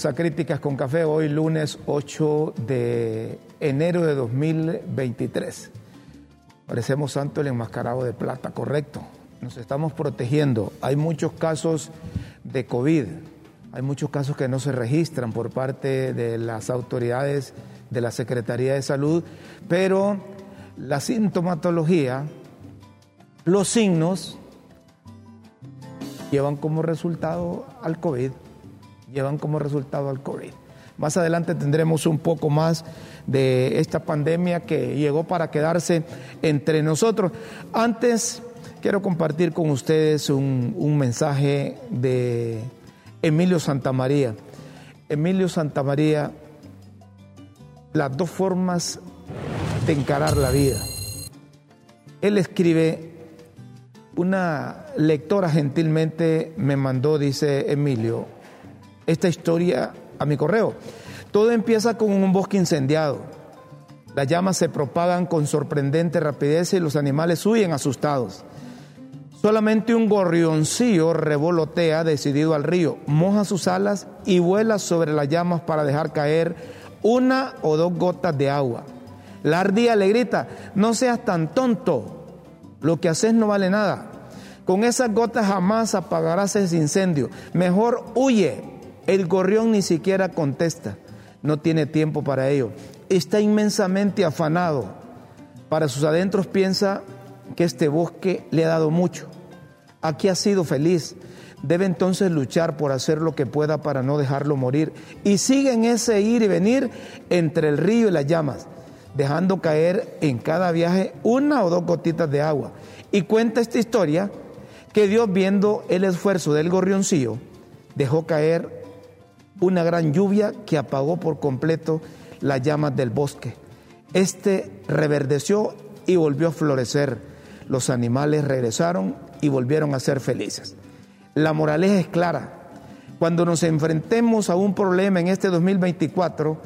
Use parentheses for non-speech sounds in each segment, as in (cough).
bienvenidos a Críticas con Café. Hoy lunes 8 de enero de 2023. Parecemos santo el enmascarado de plata, correcto. Nos estamos protegiendo. Hay muchos casos de COVID. Hay muchos casos que no se registran por parte de las autoridades de la Secretaría de Salud, pero la sintomatología, los signos llevan como resultado al COVID, llevan como resultado al COVID. Más adelante tendremos un poco más de esta pandemia que llegó para quedarse entre nosotros. Antes quiero compartir con ustedes un, mensaje de Emilio Santamaría. Emilio Santamaría, las dos formas de encarar la vida. Él escribe una lectora gentilmente me mandó, dice Emilio, esta historia a mi correo. Todo empieza con un bosque incendiado. Las llamas se propagan con sorprendente rapidez y los animales huyen asustados. Solamente un gorrioncillo revolotea decidido al río, moja sus alas y vuela sobre las llamas para dejar caer una o dos gotas de agua. La ardilla le grita, no seas tan tonto, lo que haces no vale nada. Con esas gotas jamás apagarás ese incendio. Mejor huye. El gorrión ni siquiera contesta. No tiene tiempo para ello. Está inmensamente afanado. Para sus adentros piensa que este bosque le ha dado mucho. Aquí ha sido feliz. Debe entonces luchar por hacer lo que pueda para no dejarlo morir. Y sigue en ese ir y venir entre el río y las llamas, dejando caer en cada viaje una o dos gotitas de agua. Y cuenta esta historia que Dios, viendo el esfuerzo del gorrioncillo, dejó caer una gran lluvia que apagó por completo las llamas del bosque. Este reverdeció y volvió a florecer. Los animales regresaron y volvieron a ser felices. La moraleja es clara. Cuando nos enfrentemos a un problema en este 2024,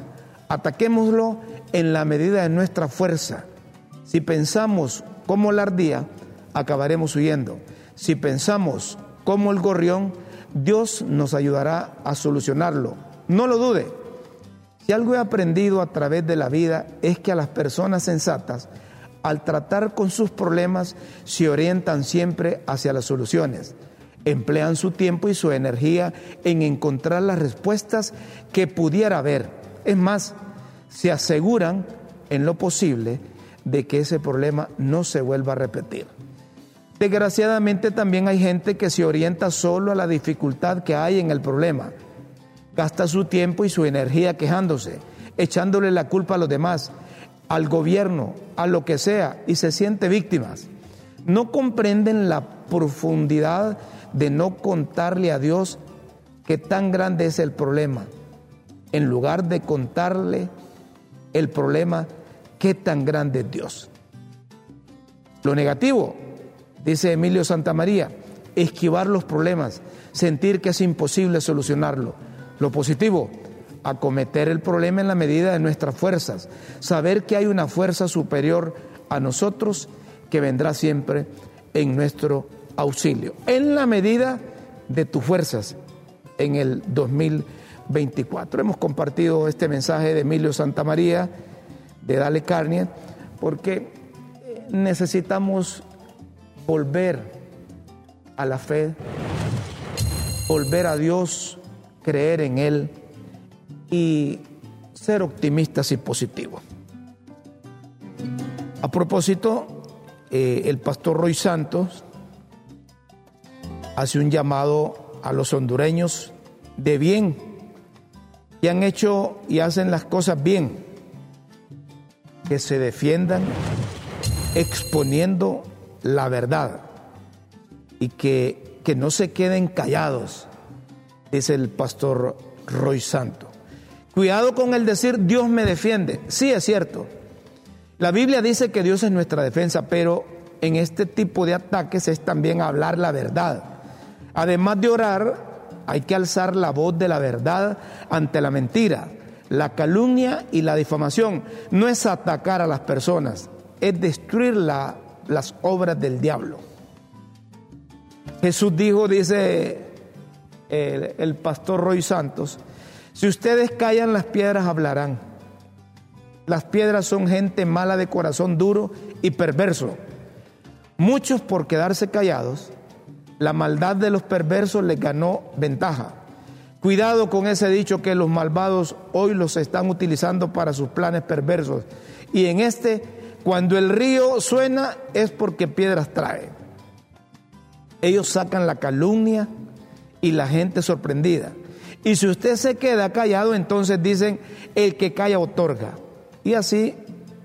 ataquémoslo en la medida de nuestra fuerza. Si pensamos como la ardía, acabaremos huyendo. Si pensamos como el gorrión, Dios nos ayudará a solucionarlo. No lo dude. Si algo he aprendido a través de la vida es que a las personas sensatas, al tratar con sus problemas, se orientan siempre hacia las soluciones. Emplean su tiempo y su energía en encontrar las respuestas que pudiera haber. Es más, se aseguran en lo posible de que ese problema no se vuelva a repetir. Desgraciadamente también hay gente que se orienta solo a la dificultad que hay en el problema. Gasta su tiempo y su energía quejándose, echándole la culpa a los demás, al gobierno, a lo que sea, y se siente víctimas. No comprenden la profundidad de no contarle a Dios qué tan grande es el problema, en lugar de contarle el problema qué tan grande es Dios. Lo negativo, dice Emilio Santamaría, esquivar los problemas, sentir que es imposible solucionarlo. Lo positivo, acometer el problema en la medida de nuestras fuerzas, saber que hay una fuerza superior a nosotros que vendrá siempre en nuestro auxilio, en la medida de tus fuerzas en el 2024. Hemos compartido este mensaje de Emilio Santamaría, de Dale Carnier, porque necesitamos volver a la fe, volver a Dios, creer en Él y ser optimistas y positivos. A propósito, eh, el pastor Roy Santos hace un llamado a los hondureños de bien, que han hecho y hacen las cosas bien, que se defiendan exponiendo la verdad y que, que no se queden callados, dice el pastor Roy Santo. Cuidado con el decir Dios me defiende. Sí, es cierto. La Biblia dice que Dios es nuestra defensa, pero en este tipo de ataques es también hablar la verdad. Además de orar, hay que alzar la voz de la verdad ante la mentira, la calumnia y la difamación. No es atacar a las personas, es destruir las obras del diablo. Jesús dijo, dice el, pastor Roy Santos, si ustedes callan las piedras hablarán. Las piedras son gente mala de corazón duro y perverso. Muchos por quedarse callados, la maldad de los perversos les ganó ventaja. Cuidado con ese dicho que los malvados hoy los están utilizando para sus planes perversos. Y en este, cuando el río suena es porque piedras trae. Ellos sacan la calumnia y la gente sorprendida. Y si usted se queda callado, entonces dicen, el que calla otorga. Y así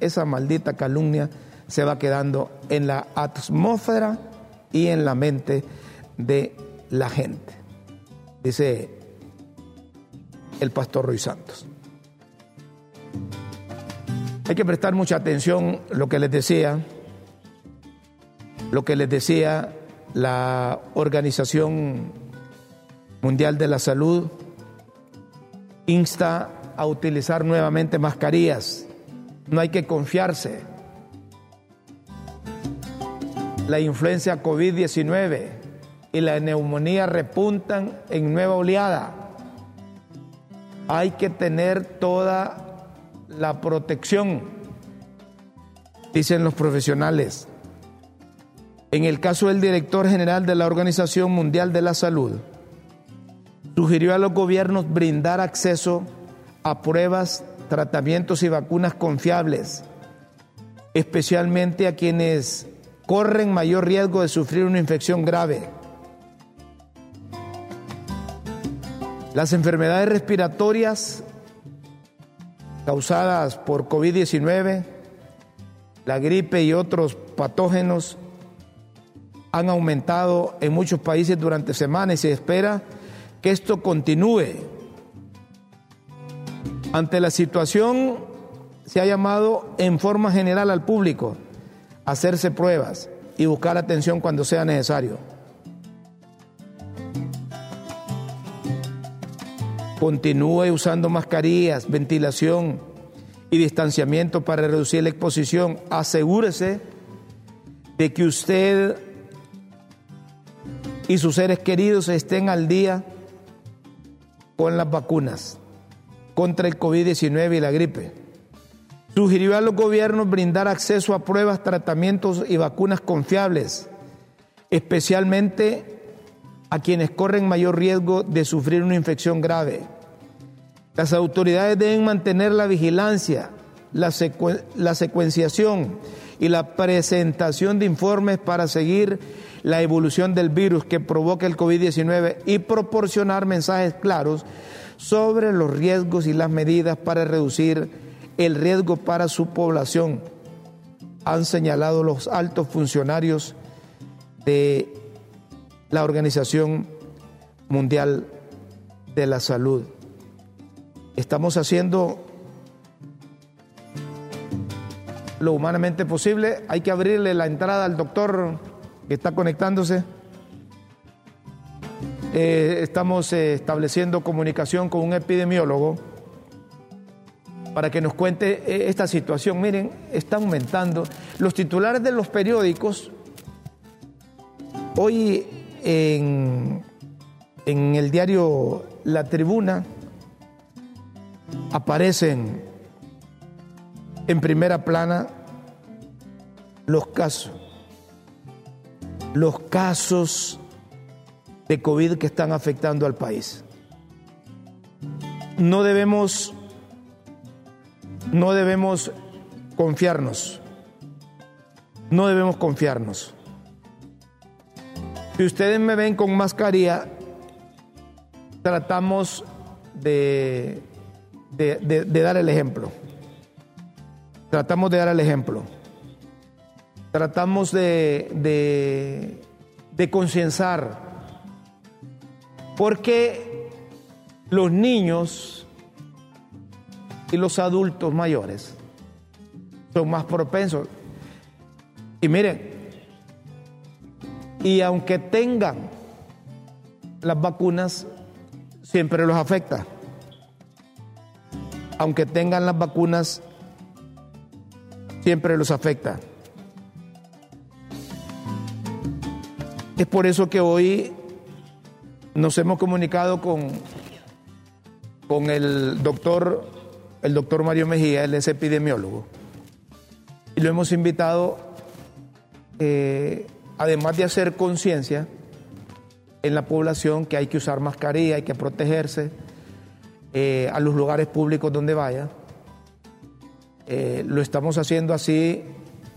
esa maldita calumnia se va quedando en la atmósfera y en la mente de la gente. Dice el pastor Ruiz Santos. Hay que prestar mucha atención lo que les decía, lo que les decía la Organización Mundial de la Salud insta a utilizar nuevamente mascarillas no hay que confiarse. La influencia COVID-19 y la neumonía repuntan en nueva oleada. Hay que tener toda la protección, dicen los profesionales. En el caso del director general de la Organización Mundial de la Salud, sugirió a los gobiernos brindar acceso a pruebas tratamientos y vacunas confiables, especialmente a quienes corren mayor riesgo de sufrir una infección grave. Las enfermedades respiratorias causadas por COVID-19, la gripe y otros patógenos han aumentado en muchos países durante semanas y se espera que esto continúe ante la situación se ha llamado en forma general al público a hacerse pruebas y buscar atención cuando sea necesario. Continúe usando mascarillas, ventilación y distanciamiento para reducir la exposición. Asegúrese de que usted y sus seres queridos estén al día con las vacunas contra el COVID-19 y la gripe. Sugirió a los gobiernos brindar acceso a pruebas, tratamientos y vacunas confiables, especialmente a quienes corren mayor riesgo de sufrir una infección grave. Las autoridades deben mantener la vigilancia, la, secuenciación y la presentación de informes para seguir la evolución del virus que provoca el COVID-19 y proporcionar mensajes claros sobre los riesgos y las medidas para reducir el riesgo para su población, han señalado los altos funcionarios de la Organización Mundial de la Salud. Estamos haciendo lo humanamente posible. Hay que abrirle la entrada al doctor que está conectándose. Eh, estamos eh, estableciendo comunicación con un epidemiólogo para que nos cuente eh, esta situación. Miren, está aumentando. Los titulares de los periódicos, hoy en, el diario La Tribuna, aparecen en primera plana los casos, los casos de COVID que están afectando al país. No debemos, no debemos confiarnos. No debemos confiarnos. Si ustedes me ven con mascarilla, tratamos de, de, dar el ejemplo. Tratamos de dar el ejemplo. Tratamos de, de, de concienciar porque los niños y los adultos mayores son más propensos. Y miren, y aunque tengan las vacunas, siempre los afecta. Aunque tengan las vacunas, siempre los afecta. Es por eso que hoy nos hemos comunicado con, con el doctor, el doctor Mario Mejía, él es epidemiólogo, y lo hemos invitado, eh, además de hacer conciencia en la población que hay que usar mascarilla, hay que protegerse eh, a los lugares públicos donde vaya. Eh, lo estamos haciendo así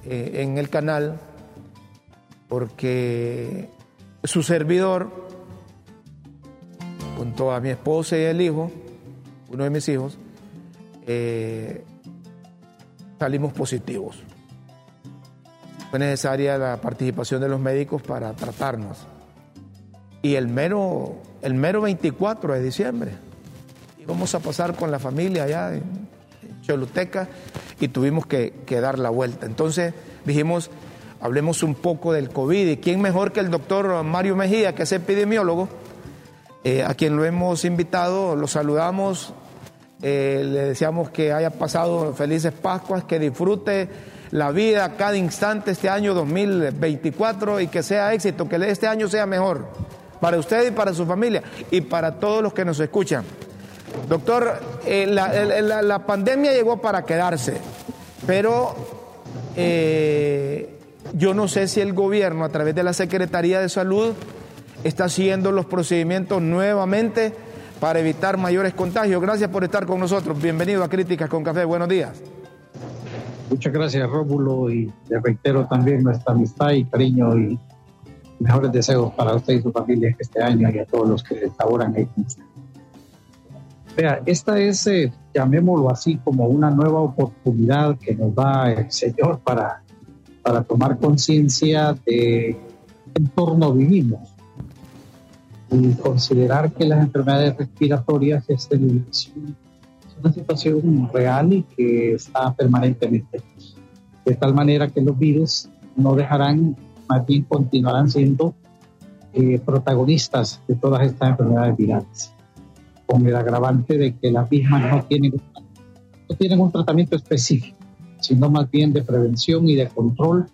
en el canal porque su servidor, junto a mi esposa y el hijo, uno de mis hijos, eh, salimos positivos. Fue necesaria la participación de los médicos para tratarnos. Y el mero, el mero 24 de diciembre íbamos a pasar con la familia allá en Choluteca y tuvimos que, dar la vuelta. Entonces dijimos, hablemos un poco del COVID. ¿Y quién mejor que el doctor Mario Mejía, que es epidemiólogo, eh, a quien lo hemos invitado, lo saludamos, eh, le deseamos que haya pasado felices Pascuas, que disfrute la vida cada instante este año 2024 y que sea éxito, que este año sea mejor para usted y para su familia y para todos los que nos escuchan. Doctor, eh, la, pandemia llegó para quedarse, pero yo no sé si el gobierno, a través de la Secretaría de Salud, está siguiendo los procedimientos nuevamente para evitar mayores contagios. Gracias por estar con nosotros. Bienvenido a Críticas con Café. Buenos días. Muchas gracias, Rómulo, y le reitero también nuestra amistad y cariño y mejores deseos para usted y su familia este año y a todos los que laboran ahí. Vea, esta es, eh, llamémoslo así, como una nueva oportunidad que nos da el Señor para para tomar conciencia de qué entorno vivimos y considerar que las enfermedades respiratorias es, una situación real y que está permanentemente. De tal manera que los virus no dejarán, más bien continuarán siendo eh, protagonistas de todas estas enfermedades virales, con el agravante de que las mismas no tienen, no tienen un tratamiento específico sino más bien de prevención y de control,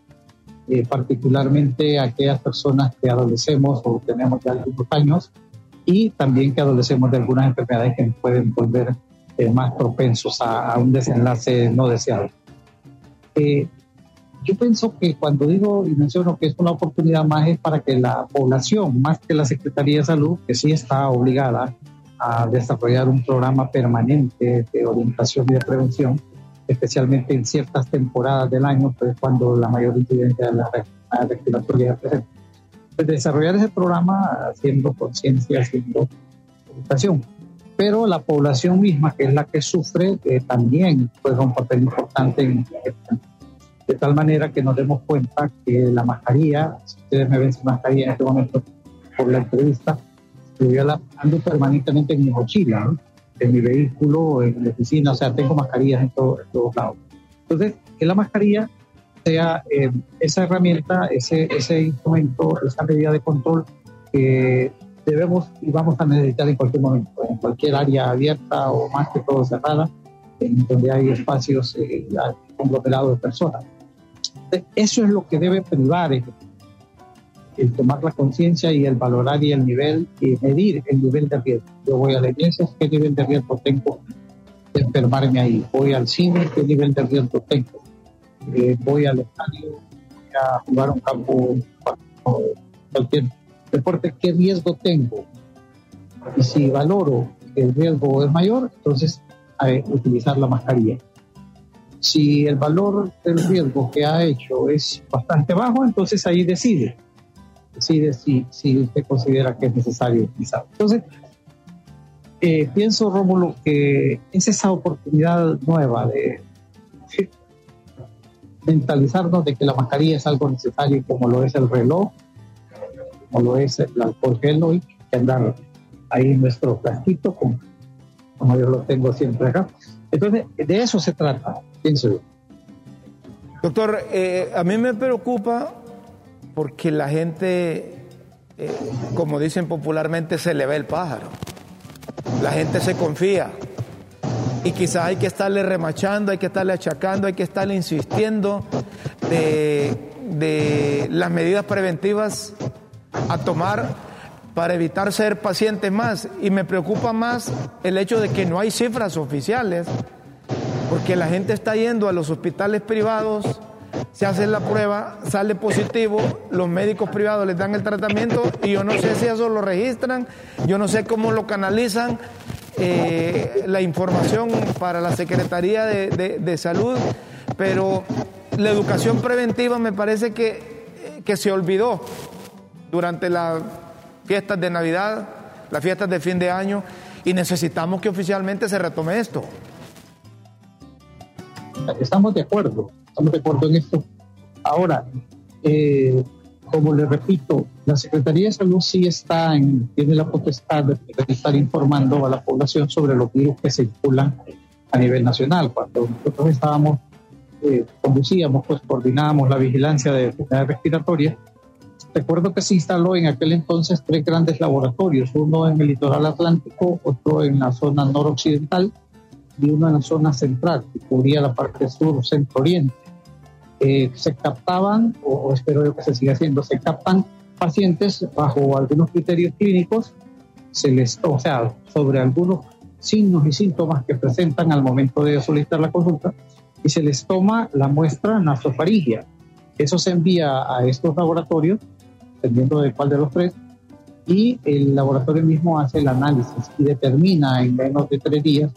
eh, particularmente aquellas personas que adolecemos o tenemos ya algunos años y también que adolecemos de algunas enfermedades que pueden volver eh, más propensos a, un desenlace no deseado. Eh, yo pienso que cuando digo y menciono que es una oportunidad más es para que la población, más que la Secretaría de Salud, que sí está obligada a desarrollar un programa permanente de orientación y de prevención, especialmente en ciertas temporadas del año, pues cuando la mayor incidencia de la respiratoria presente. Pues desarrollar ese programa haciendo conciencia, haciendo educación. Pero la población misma, que es la que sufre, eh, también juega un papel importante en de tal manera que nos demos cuenta que la mascarilla, si ustedes me ven sin mascarilla en este momento por la entrevista, yo la ando permanentemente en mi mochila, ¿no? en mi vehículo, en mi oficina, o sea, tengo mascarillas en, todos lados. Entonces, que la mascarilla sea eh, esa herramienta, ese, ese instrumento, esa medida de control que debemos y vamos a necesitar en cualquier momento, en cualquier área abierta o más que todo cerrada, en donde hay espacios eh, conglomerados de personas. Eso es lo que debe privar el tomar la conciencia y el valorar y el nivel y medir el nivel de riesgo. Yo voy a la iglesia, ¿qué nivel de riesgo tengo de enfermarme ahí? Voy al cine, ¿qué nivel de riesgo tengo? Eh, voy al estadio, voy a jugar un campo, cualquier deporte, ¿qué riesgo tengo? Y si valoro que el riesgo es mayor, entonces hay utilizar la mascarilla. Si el valor del riesgo que ha hecho es bastante bajo, entonces ahí decide decide si, si usted considera que es necesario utilizar. Entonces, eh, pienso, Rómulo, que es esa oportunidad nueva de mentalizarnos de que la mascarilla es algo necesario como lo es el reloj, como lo es el alcohol gel hoy, que andar ahí en nuestro como, como yo lo tengo siempre acá. Entonces, de eso se trata, pienso yo. Doctor, eh, a mí me preocupa porque la gente, eh, como dicen popularmente, se le ve el pájaro. La gente se confía. Y quizás hay que estarle remachando, hay que estarle achacando, hay que estarle insistiendo de, de las medidas preventivas a tomar para evitar ser pacientes más. Y me preocupa más el hecho de que no hay cifras oficiales, porque la gente está yendo a los hospitales privados, se hace la prueba, sale positivo, los médicos privados les dan el tratamiento y yo no sé si eso lo registran, yo no sé cómo lo canalizan. Eh, la información para la Secretaría de, de Salud, pero la educación preventiva me parece que, que se olvidó durante las fiestas de Navidad, las fiestas de fin de año, y necesitamos que oficialmente se retome esto. Estamos de acuerdo, estamos de acuerdo en esto. Ahora, eh, como le repito, la Secretaría de Salud sí está en, tiene la potestad de, estar informando a la población sobre los virus que circulan a nivel nacional. Cuando nosotros estábamos, eh, conducíamos, pues coordinábamos la vigilancia de enfermedades respiratorias, Recuerdo que se instaló en aquel entonces tres grandes laboratorios, uno en el litoral atlántico, otro en la zona noroccidental y uno en la zona central, que cubría la parte sur, centro-oriente. Eh, se captaban, o, espero yo que se siga haciendo, se captan pacientes bajo algunos criterios clínicos, se les, o sea, sobre algunos signos y síntomas que presentan al momento de solicitar la consulta, y se les toma la muestra nasofaringia. Eso se envía a estos laboratorios dependiendo de cuál de los tres, y el laboratorio mismo hace el análisis y determina en menos de tres días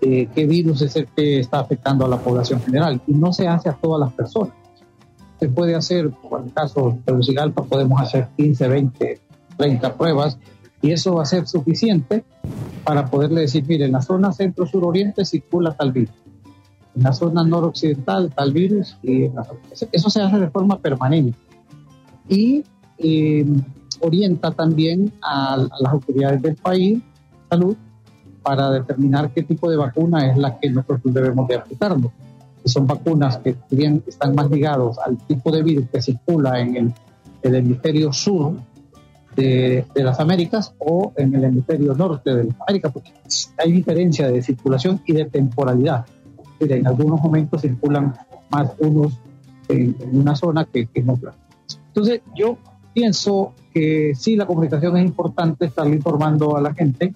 eh, qué virus es el que está afectando a la población general. Y no se hace a todas las personas. Se puede hacer, por el caso de Tegucigalpa, podemos hacer 15, 20, 30 pruebas y eso va a ser suficiente para poderle decir, mire, en la zona centro-sur-oriente circula tal virus, en la zona noroccidental tal virus, y eso se hace de forma permanente. Y eh, orienta también a, las autoridades del país, salud, para determinar qué tipo de vacuna es la que nosotros debemos de aplicarnos. son vacunas que bien están más ligados al tipo de virus que circula en el, hemisferio sur de, de, las Américas o en el hemisferio norte de las Américas, porque hay diferencia de circulación y de temporalidad. En algunos momentos circulan más unos en, una zona que, que en otra. Entonces, yo pienso que sí, la comunicación es importante, estarle informando a la gente,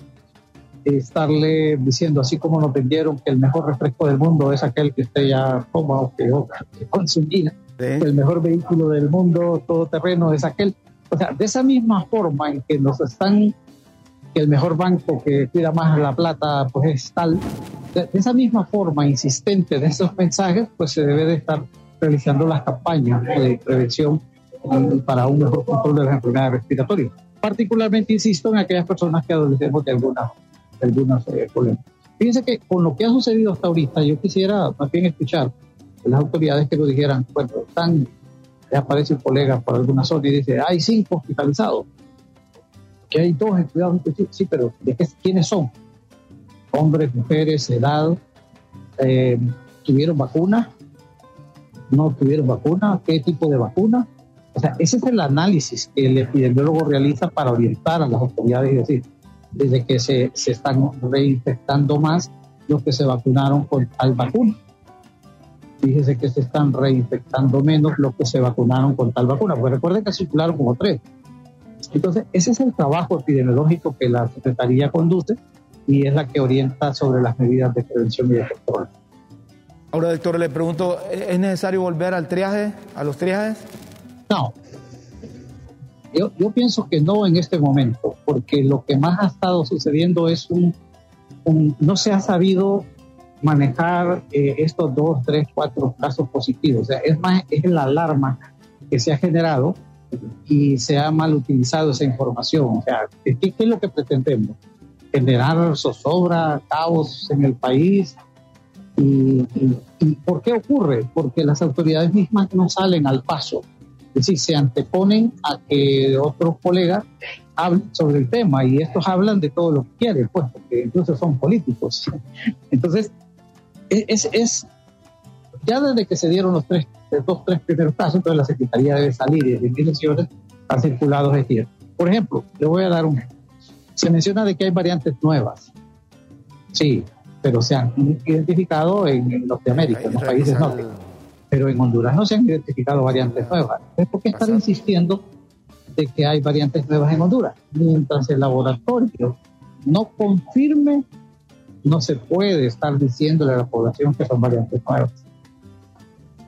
estarle diciendo, así como nos vendieron que el mejor refresco del mundo es aquel que usted ya coma o que, consumía, el mejor vehículo del mundo, todo terreno, es aquel. O sea, de esa misma forma en que nos están, que el mejor banco que cuida más la plata, pues es tal, de, esa misma forma insistente de esos mensajes, pues se debe de estar realizando las campañas de prevención para un mejor control de las enfermedades respiratorias. Particularmente, insisto, en aquellas personas que adolecemos de algunas, de algunas eh, problemas. Fíjense que con lo que ha sucedido hasta ahorita, yo quisiera más bien escuchar las autoridades que lo dijeran, bueno, están, ya aparece un colega por alguna zona y dice, hay cinco hospitalizados, que hay dos en cuidados sí, pero ¿de qué, quiénes son? Hombres, mujeres, edad, eh, ¿tuvieron vacuna? ¿No tuvieron vacuna? ¿Qué tipo de vacuna? O sea, ese es el análisis que el epidemiólogo realiza para orientar a las autoridades y decir, desde que se, se están reinfectando más los que se vacunaron con tal vacuna. Fíjese que se están reinfectando menos los que se vacunaron con tal vacuna, porque recuerden que circularon como tres. Entonces, ese es el trabajo epidemiológico que la Secretaría conduce y es la que orienta sobre las medidas de prevención y de control. Ahora, doctor, le pregunto, ¿es necesario volver al triaje, a los triajes? No, yo, yo, pienso que no en este momento, porque lo que más ha estado sucediendo es un, no se ha sabido manejar eh, estos dos, tres, cuatro casos positivos. O sea, es más, es la alarma que se ha generado y se ha mal utilizado esa información. O sea, ¿qué, es lo que pretendemos? Generar zozobra, caos en el país. Y, y por qué ocurre? Porque las autoridades mismas no salen al paso es decir, se anteponen a que otros colegas hablen sobre el tema y estos hablan de todo lo que quieren, pues, porque incluso son políticos. (laughs) Entonces, es, es ya desde que se dieron los tres, dos, tres primeros casos, entonces la Secretaría debe salir y de investigaciones ha circulado gestiones. Por ejemplo, le voy a dar un. Se menciona de que hay variantes nuevas. Sí, pero se han identificado en Norteamérica, en los países nórdicos. Pero en Honduras no se han identificado variantes nuevas. ¿Por qué están insistiendo de que hay variantes nuevas en Honduras? Mientras el laboratorio no confirme, no se puede estar diciéndole a la población que son variantes nuevas.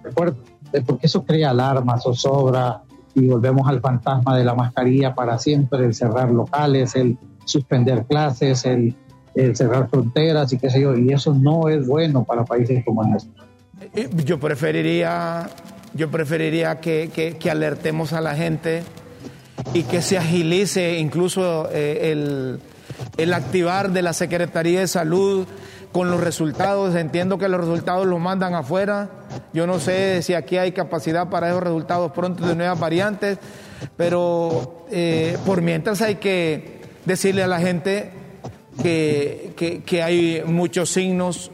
¿De acuerdo? Porque eso crea alarma, zozobra, y volvemos al fantasma de la mascarilla para siempre, el cerrar locales, el suspender clases, el, cerrar fronteras y qué sé yo, y eso no es bueno para países como el nuestro. Eh, yo preferiría, yo preferiría que, que, alertemos a la gente y que se agilice incluso eh, el, el activar de la Secretaría de Salud con los resultados. Entiendo que los resultados los mandan afuera. Yo no sé si aquí hay capacidad para esos resultados pronto de nuevas variantes, pero eh, por mientras hay que decirle a la gente que, que, hay muchos signos,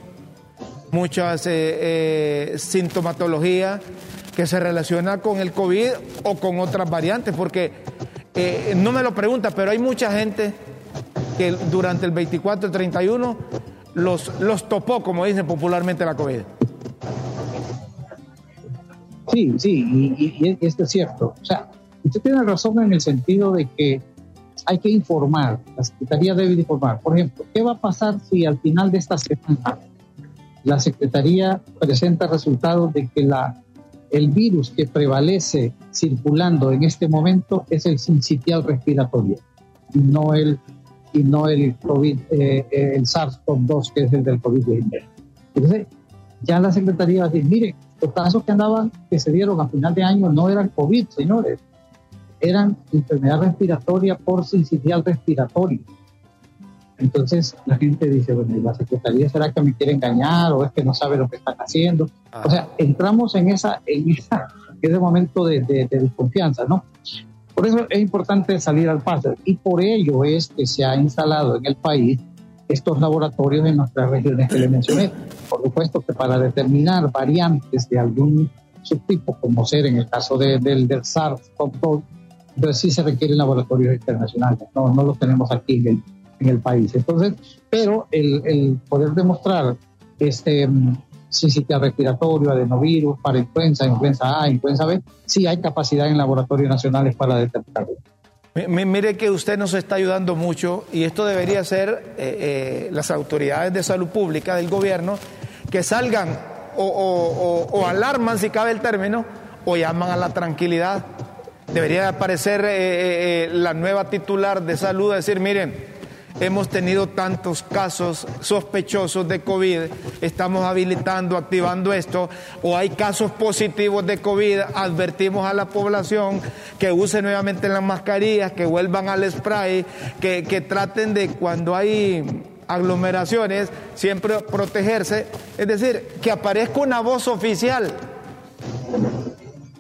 muchas eh, eh, sintomatología que se relaciona con el COVID o con otras variantes, porque no me lo pregunta, pero hay mucha gente que durante el 24 y 31 los, los topó, como dicen popularmente la COVID. Sí, sí, y, esto es cierto. O sea, usted tiene razón en el sentido de que hay que informar, la Secretaría debe informar. Por ejemplo, ¿qué va a pasar si al final de esta semana la Secretaría presenta resultados de que la, el virus que prevalece circulando en este momento es el sincitial respiratorio, no el y no el COVID, eh, eh, el SARS-CoV-2, que es el del COVID-19. Entonces, ya la Secretaría va a decir, mire, los casos que andaban, que se dieron a final de año, no eran COVID, señores, eran enfermedad respiratoria por sincitial respiratorio. Entonces la gente dice, bueno, ¿la Secretaría será que me quiere engañar o es que no sabe lo que están haciendo? O sea, entramos en, esa, en esa, ese momento de, de, de desconfianza, ¿no? Por eso es importante salir al paso y por ello es que se ha instalado en el país estos laboratorios en nuestras regiones que le mencioné. Por supuesto que para determinar variantes de algún subtipo, como ser en el caso de, del, del SARS-CoV-2, entonces sí se requieren laboratorios internacionales, no, no los tenemos aquí en el, en el país. Entonces, pero el, poder demostrar este, sistema respiratorio, adenovirus, para influenza, influenza A, influenza B, sí hay capacidad en laboratorios nacionales para detectarlo. Mire que usted nos está ayudando mucho y esto debería ser eh, eh, las autoridades de salud pública del gobierno que salgan o, alarman, si cabe el término, o llaman a la tranquilidad. Debería aparecer eh, la nueva titular de salud a decir, miren, hemos tenido tantos casos sospechosos de COVID, estamos habilitando, activando esto, o hay casos positivos de COVID, advertimos a la población que use nuevamente las mascarillas, que vuelvan al spray, que, que traten de cuando hay aglomeraciones, siempre protegerse, es decir, que aparezca una voz oficial,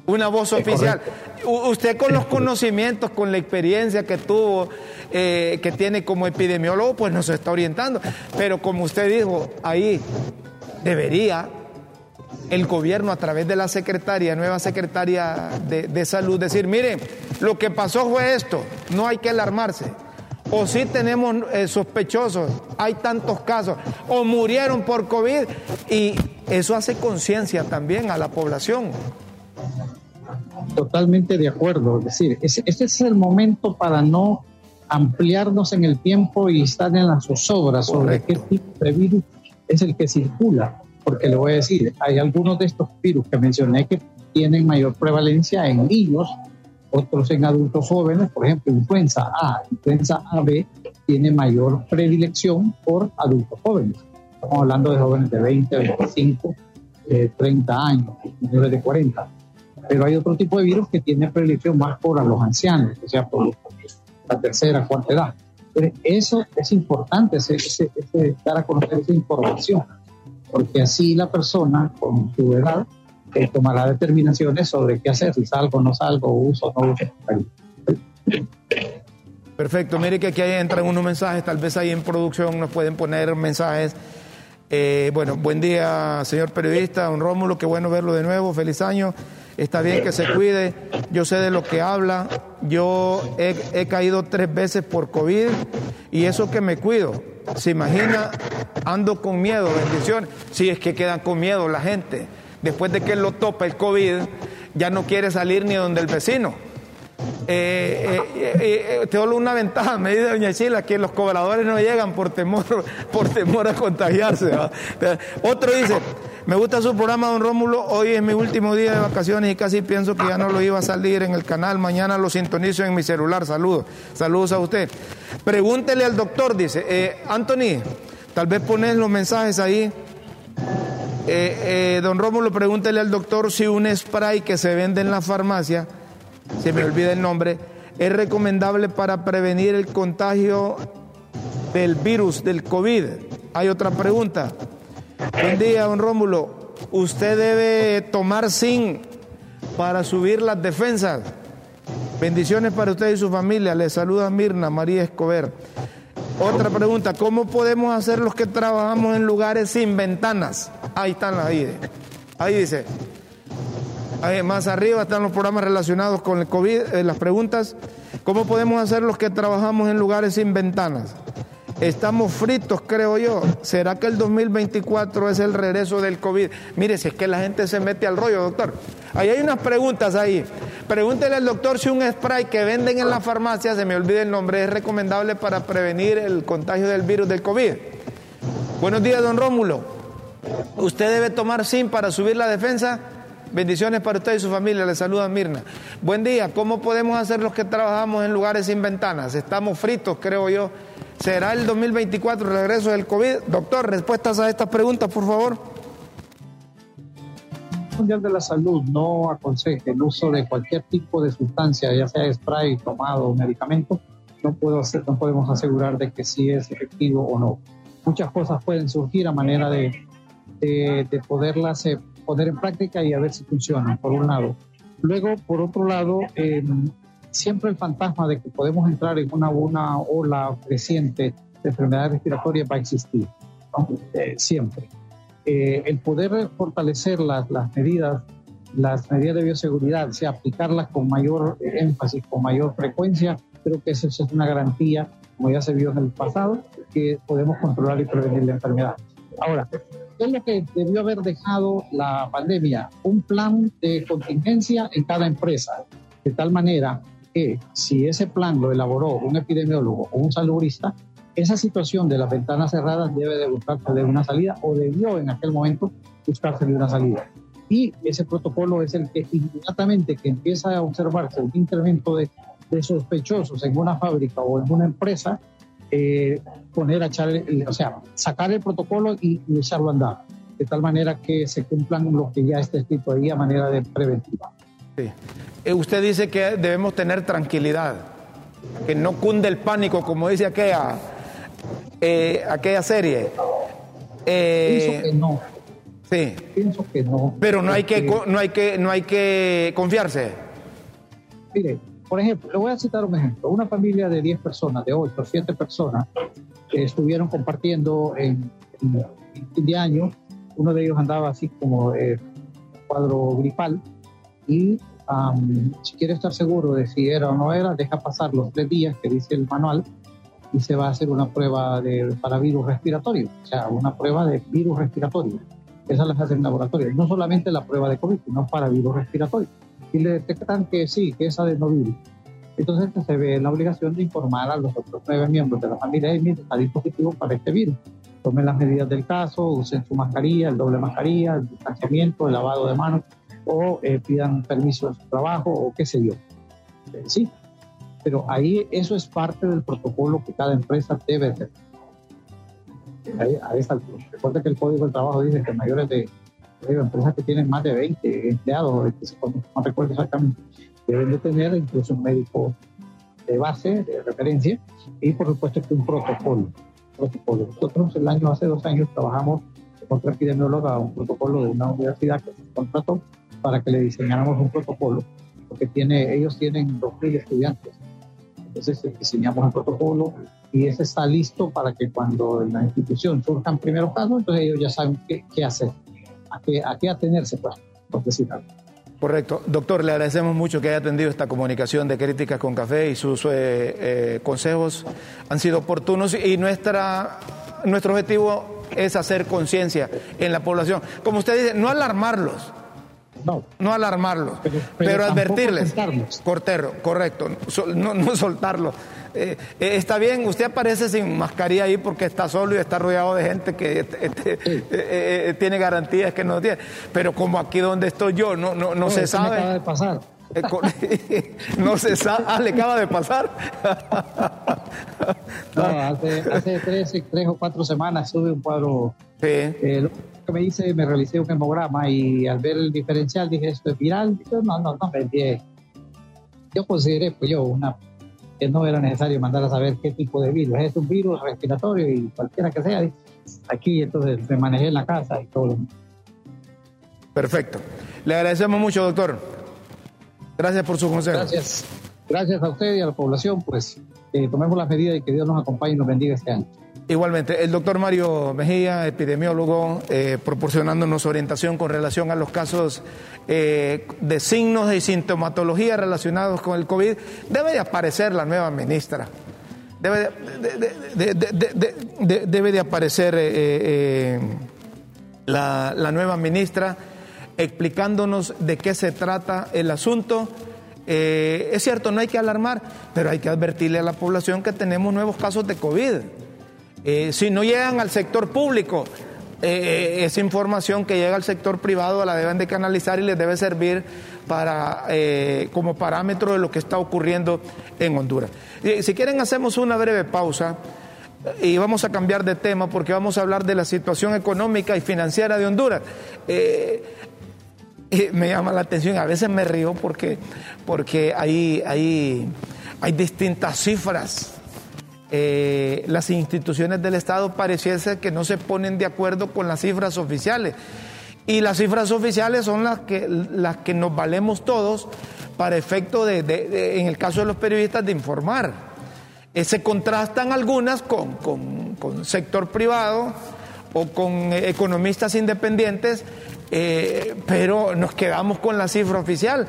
una voz oficial. Usted con los conocimientos, con la experiencia que tuvo, eh, que tiene como epidemiólogo, pues nos está orientando. Pero como usted dijo, ahí debería el gobierno a través de la secretaria, nueva secretaria de, salud, decir, miren, lo que pasó fue esto, no hay que alarmarse. O si tenemos eh, sospechosos, hay tantos casos, o murieron por COVID, y eso hace conciencia también a la población. Totalmente de acuerdo. Es decir, ese, es el momento para no ampliarnos en el tiempo y estar en las zozobras sobre qué tipo de virus es el que circula. Porque le voy a decir, hay algunos de estos virus que mencioné que tienen mayor prevalencia en niños, otros en adultos jóvenes, por ejemplo, influenza A, influenza AB tiene mayor predilección por adultos jóvenes. Estamos hablando de jóvenes de 20, 25, 30 años, menores de 40 pero hay otro tipo de virus que tiene predilección más por a los ancianos, o sea, por la tercera, cuarta edad. Pero eso es importante, ese, dar a conocer esa información, porque así la persona con su edad eh, tomará determinaciones sobre qué hacer, si salgo no salgo, uso no uso. Perfecto, mire que aquí entran unos mensajes, tal vez ahí en producción nos pueden poner mensajes Eh, bueno, buen día, señor periodista, don Rómulo, qué bueno verlo de nuevo, feliz año. Está bien que se cuide, yo sé de lo que habla, yo he, caído tres veces por COVID y eso que me cuido. Se imagina, ando con miedo, bendiciones. Si es que quedan con miedo la gente. Después de que lo topa el COVID, ya no quiere salir ni donde el vecino. Eh, eh, eh, tengo una ventaja, me dice doña Chila, que los cobradores no llegan por temor, (laughs) por temor a contagiarse. Otro dice, me gusta su programa, don Rómulo, hoy es mi último día de vacaciones y casi pienso que ya no lo iba a salir en el canal, mañana lo sintonizo en mi celular, saludos, saludos a usted. Pregúntele al doctor, dice, eh, Anthony, tal vez pones los mensajes ahí. Eh, eh, don Rómulo, pregúntele al doctor si un spray que se vende en la farmacia, se me olvida el nombre, es recomendable para prevenir el contagio del virus, del COVID. Hay otra pregunta. Buen día, don Rómulo. Usted debe tomar zinc para subir las defensas. Bendiciones para usted y su familia. Le saluda Mirna María Escobar. Otra pregunta, ¿cómo podemos hacer los que trabajamos en lugares sin ventanas? Ahí están las ahí. Ahí dice. Ahí más arriba están los programas relacionados con el COVID, eh, las preguntas. ¿Cómo podemos hacer los que trabajamos en lugares sin ventanas? Estamos fritos, creo yo. ¿Será que el 2024 es el regreso del COVID? Mire, si es que la gente se mete al rollo, doctor. Ahí hay unas preguntas ahí. Pregúntele al doctor si un spray que venden en la farmacia, se me olvida el nombre, es recomendable para prevenir el contagio del virus del COVID. Buenos días, don Rómulo. ¿Usted debe tomar zinc para subir la defensa? Bendiciones para usted y su familia. Le saluda Mirna. Buen día. ¿Cómo podemos hacer los que trabajamos en lugares sin ventanas? Estamos fritos, creo yo. ¿Será el 2024 el regreso del COVID? Doctor, respuestas a estas preguntas, por favor. Mundial de la Salud no aconseja el uso de cualquier tipo de sustancia, ya sea spray, tomado o medicamento. No, puedo hacer, no podemos asegurar de que sí es efectivo o no. Muchas cosas pueden surgir a manera de, de, de poderlas eh, poner en práctica y a ver si funcionan, por un lado. Luego, por otro lado, eh, siempre el fantasma de que podemos entrar en una, una ola creciente de enfermedades respiratorias va a existir, ¿no? eh, siempre. Eh, el poder fortalecer las, las medidas, las medidas de bioseguridad, o sea, aplicarlas con mayor énfasis, con mayor frecuencia, creo que eso es una garantía, como ya se vio en el pasado, que podemos controlar y prevenir la enfermedad. Ahora, ¿qué es lo que debió haber dejado la pandemia? Un plan de contingencia en cada empresa, de tal manera que si ese plan lo elaboró un epidemiólogo o un salubrista, esa situación de las ventanas cerradas debe de buscarse de una salida o debió en aquel momento buscarse de una salida. Y ese protocolo es el que inmediatamente que empieza a observarse un incremento de, de sospechosos en una fábrica o en una empresa, eh, poner a echar, o sea, sacar el protocolo y, y echarlo a andar, de tal manera que se cumplan lo que ya está escrito ahí a manera de preventiva. Sí. Eh, usted dice que debemos tener tranquilidad, que no cunde el pánico, como dice aquella, eh, aquella serie. Eh, Pienso que no. Sí. Pienso que no. Pero no hay que, no hay que, no hay que confiarse. Mire, por ejemplo, le voy a citar un ejemplo. Una familia de 10 personas, de 8, 7 personas, estuvieron compartiendo en, en, en fin de año. Uno de ellos andaba así como eh, cuadro gripal y um, si quiere estar seguro de si era o no era, deja pasar los tres días que dice el manual y se va a hacer una prueba de, para virus respiratorio, o sea, una prueba de virus respiratorio. Esas las hacen en laboratorio. No solamente la prueba de COVID, sino para virus respiratorio. Y le detectan que sí, que es adenovirus. Entonces se ve la obligación de informar a los otros nueve miembros de la familia, y está dispositivo para este virus. Tomen las medidas del caso, usen su mascarilla, el doble mascarilla, el distanciamiento, el lavado de manos, o eh, pidan permiso en su trabajo, o qué sé yo. Eh, sí, pero ahí eso es parte del protocolo que cada empresa debe tener. Ahí, a esta altura. Recuerda que el Código del Trabajo dice que mayores de empresas que tienen más de 20 empleados, no recuerdo exactamente, deben de tener incluso un médico de base, de referencia, y por supuesto que un protocolo. protocolo. Nosotros el año, hace dos años, trabajamos con otra epidemióloga, un protocolo de una universidad que se contrató para que le diseñáramos un protocolo, porque tiene, ellos tienen 2.000 estudiantes Entonces diseñamos un protocolo y ese está listo para que cuando en la institución surjan primeros casos, entonces ellos ya saben qué, qué hacer, a qué, a qué atenerse, pues, por. Correcto. Doctor, le agradecemos mucho que haya atendido esta comunicación de Críticas con Café y sus eh, eh, consejos han sido oportunos y nuestra, nuestro objetivo es hacer conciencia en la población. Como usted dice, no alarmarlos. No. No alarmarlos, pero, advertirles. Cortero, correcto. No, no (laughs) soltarlos. Eh, eh, está bien, usted aparece sin mascarilla ahí porque está solo y está rodeado de gente que este, este, eh, tiene garantías que no tiene. Pero como aquí donde estoy yo, no, no, no, se sabe. acaba de pasar. (laughs) no se sabe. Ah, le acaba de pasar. no, hace, hace tres, tres, o cuatro semanas sube un cuadro. Sí. lo que me hice, me realicé un hemograma y al ver el diferencial dije, ¿esto es viral? no, no, no, me Yo consideré, pues yo, una que no era necesario mandar a saber qué tipo de virus. Es un virus respiratorio y cualquiera que sea. Aquí entonces me manejé en la casa y todo. Perfecto. Le agradecemos mucho, doctor. Gracias por su consejo. Gracias. Gracias a usted y a la población, pues eh, tomemos las medidas y que Dios nos acompañe y nos bendiga este año. Igualmente, el doctor Mario Mejía, epidemiólogo, eh, proporcionándonos orientación con relación a los casos eh, de signos y sintomatología relacionados con el COVID. Debe de aparecer la nueva ministra. Debe de, debe de aparecer eh, la, la, nueva ministra explicándonos de qué se trata el asunto. es cierto, no hay que alarmar, pero hay que advertirle a la población que tenemos nuevos casos de COVID. Eh, si no llegan al sector público, eh, eh, esa información que llega al sector privado la deben de canalizar y les debe servir para, como parámetro de lo que está ocurriendo en Honduras. si quieren hacemos una breve pausa y vamos a cambiar de tema porque vamos a hablar de la situación económica y financiera de Honduras. (laughs) me llama la atención, a veces me río porque, porque hay, hay, hay distintas cifras eh, las instituciones del Estado pareciese que no se ponen de acuerdo con las cifras oficiales. Y las cifras oficiales son las que, las que nos valemos todos para efecto de, en el caso de los periodistas, de informar. Eh, se contrastan algunas con, con, sector privado o con economistas independientes, eh, pero nos quedamos con la cifra oficial.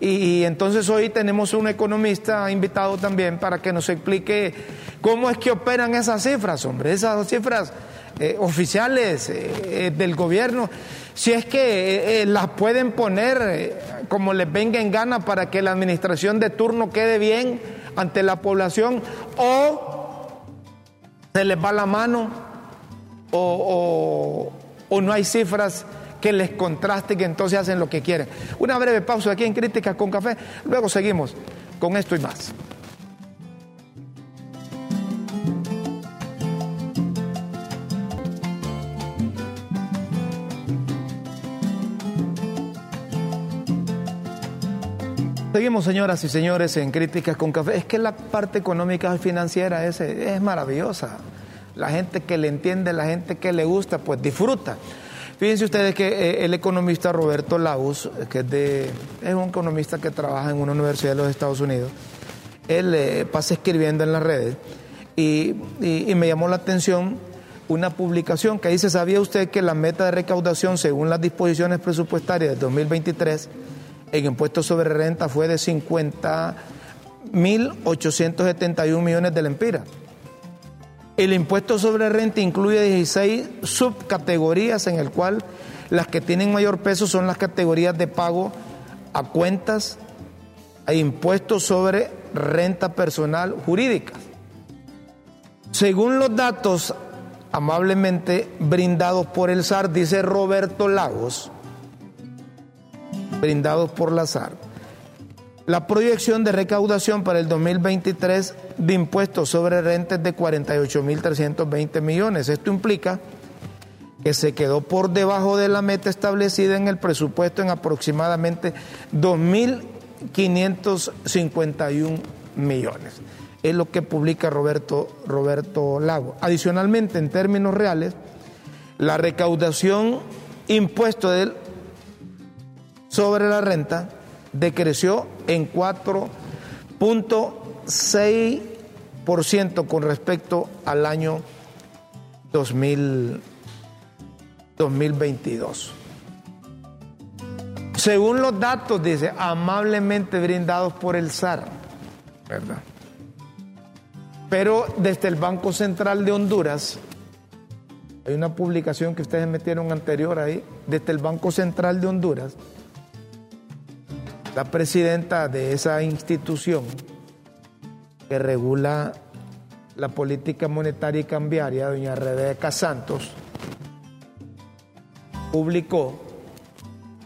Y, entonces hoy tenemos un economista invitado también para que nos explique cómo es que operan esas cifras, hombre, esas cifras eh, oficiales eh, del gobierno, si es que las pueden poner como les venga en gana para que la administración de turno quede bien ante la población o se les va la mano o, o no hay cifras que les contraste, que entonces hacen lo que quieren. Una breve pausa aquí en Críticas con Café, luego seguimos con esto y más. Seguimos, señoras y señores, en Críticas con Café. Es que la parte económica y financiera es, es maravillosa. La gente que le entiende, la gente que le gusta, pues disfruta. Fíjense ustedes que eh, el economista Roberto Laus, que es, de, es un economista que trabaja en una universidad de los Estados Unidos, él eh, pasa escribiendo en las redes y, me llamó la atención una publicación que dice, ¿sabía usted que la meta de recaudación según las disposiciones presupuestarias de 2023 en impuestos sobre renta fue de 50.871 millones de lempiras? El impuesto sobre renta incluye 16 subcategorías en el cual las que tienen mayor peso son las categorías de pago a cuentas e impuestos sobre renta personal jurídica. Según los datos amablemente brindados por el SAR, dice Roberto Lagos, brindados por la SAR, la proyección de recaudación para el 2023 de impuestos sobre rentas de 48.320 millones. Esto implica que se quedó por debajo de la meta establecida en el presupuesto en aproximadamente 2.551 millones. Es lo que publica Roberto, Roberto Lago. Adicionalmente, en términos reales, la recaudación impuesto del, sobre la renta decreció en 4.1 6% con respecto al año 2000, 2022. Según los datos, dice, amablemente brindados por el SAR, ¿verdad? Pero desde el Banco Central de Honduras, hay una publicación que ustedes metieron anterior ahí, desde el Banco Central de Honduras, la presidenta de esa institución que regula la política monetaria y cambiaria, doña Rebeca Santos, publicó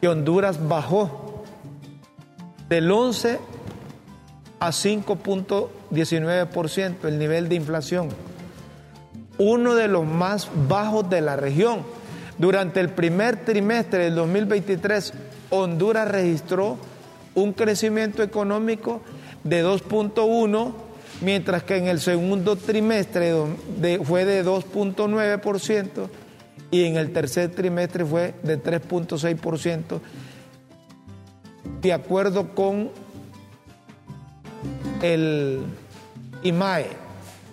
que Honduras bajó del 11 a 5.19% el nivel de inflación, uno de los más bajos de la región. Durante el primer trimestre del 2023, Honduras registró un crecimiento económico de 2.1, mientras que en el segundo trimestre fue de 2.9% y en el tercer trimestre fue de 3.6%, de acuerdo con el IMAE,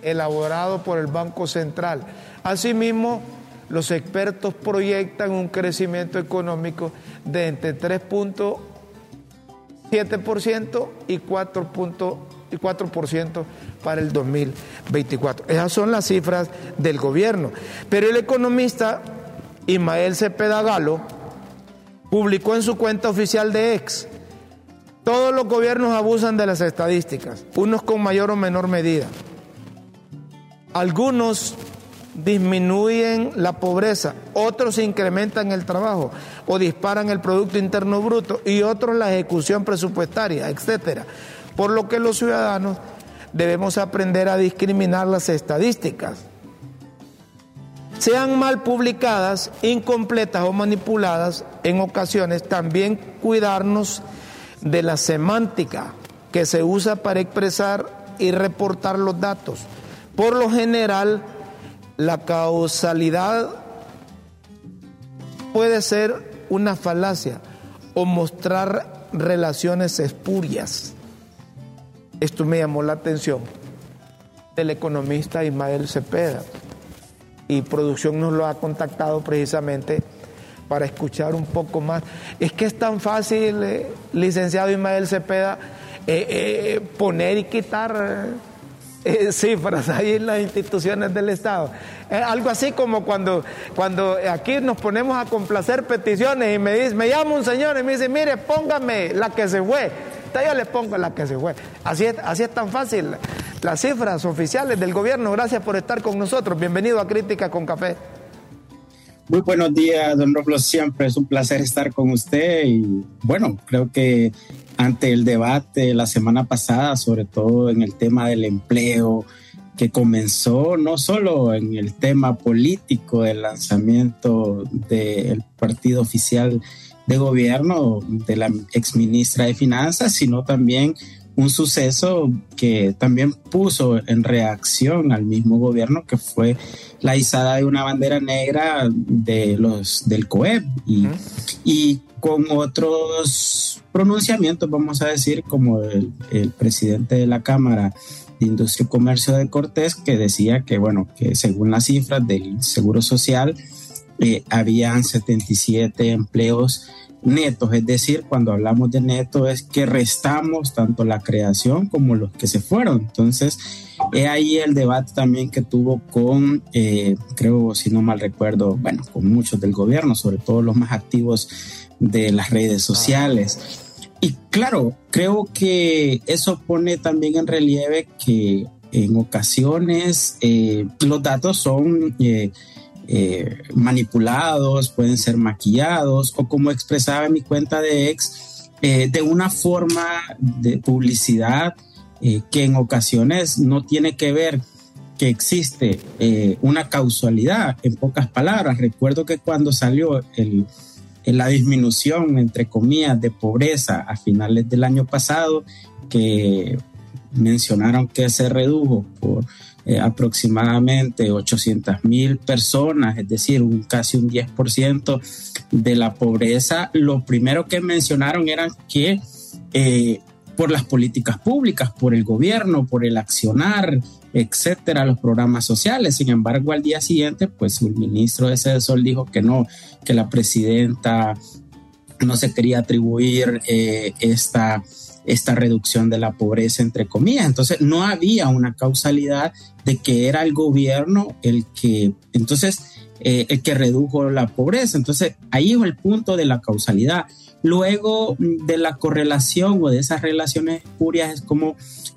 elaborado por el Banco Central. Asimismo, los expertos proyectan un crecimiento económico de entre 3.7% y 4%, y 4 para el 2024. Esas son las cifras del gobierno. Pero el economista Ismael Cepeda Galo publicó en su cuenta oficial de ex todos los gobiernos abusan de las estadísticas, unos con mayor o menor medida. Algunos disminuyen la pobreza, otros incrementan el trabajo o disparan el Producto Interno Bruto y otros la ejecución presupuestaria, etc. Por lo que los ciudadanos debemos aprender a discriminar las estadísticas. Sean mal publicadas, incompletas o manipuladas, en ocasiones también cuidarnos de la semántica que se usa para expresar y reportar los datos. Por lo general, la causalidad puede ser una falacia o mostrar relaciones espurias. Esto me llamó la atención del economista Ismael Cepeda y producción nos lo ha contactado precisamente para escuchar un poco más. Es que es tan fácil, eh, licenciado Ismael Cepeda, eh, eh, poner y quitar cifras ahí en las instituciones del Estado. algo así como cuando, cuando aquí nos ponemos a complacer peticiones y me dice, me llama un señor y me dice, mire, póngame la que se fue. Yo le pongo la que se fue. Así es, así es tan fácil. Las cifras oficiales del gobierno, gracias por estar con nosotros. Bienvenido a Crítica con Café. Muy buenos días, don Roblo. Siempre es un placer estar con usted y bueno, creo que ante el debate la semana pasada, sobre todo en el tema del empleo, que comenzó no solo en el tema político del lanzamiento del partido oficial de gobierno de la exministra de Finanzas, sino también un suceso que también puso en reacción al mismo gobierno, que fue la izada de una bandera negra de los del COEP y, y con otros pronunciamientos, vamos a decir, como el, el, presidente de la Cámara de Industria y Comercio de Cortés, que decía que, bueno, que según las cifras del Seguro Social, eh, habían 77 empleos netos, es decir, cuando hablamos de neto es que restamos tanto la creación como los que se fueron. Entonces, he ahí el debate también que tuvo con, eh, creo, si no mal recuerdo, bueno, con muchos del gobierno, sobre todo los más activos de las redes sociales. Y claro, creo que eso pone también en relieve que en ocasiones eh, los datos son... Eh, eh, manipulados, pueden ser maquillados o como expresaba en mi cuenta de ex, eh, de una forma de publicidad eh, que en ocasiones no tiene que ver que existe una causalidad, en pocas palabras. Recuerdo que cuando salió el, la disminución, entre comillas, de pobreza a finales del año pasado, que mencionaron que se redujo por eh, aproximadamente 800 mil personas, es decir, un, casi un 10% de la pobreza, lo primero que mencionaron era que eh, por las políticas públicas, por el gobierno, por el accionar, etcétera, los programas sociales. Sin embargo, al día siguiente, pues el ministro de Sede Sol dijo que no, que la presidenta no se quería atribuir eh, esta, esta reducción de la pobreza, entre comillas. Entonces, no había una causalidad de que era el gobierno el que, entonces, eh, el que redujo la pobreza. Entonces, ahí es el punto de la causalidad. Luego de la correlación o de esas relaciones espurias es como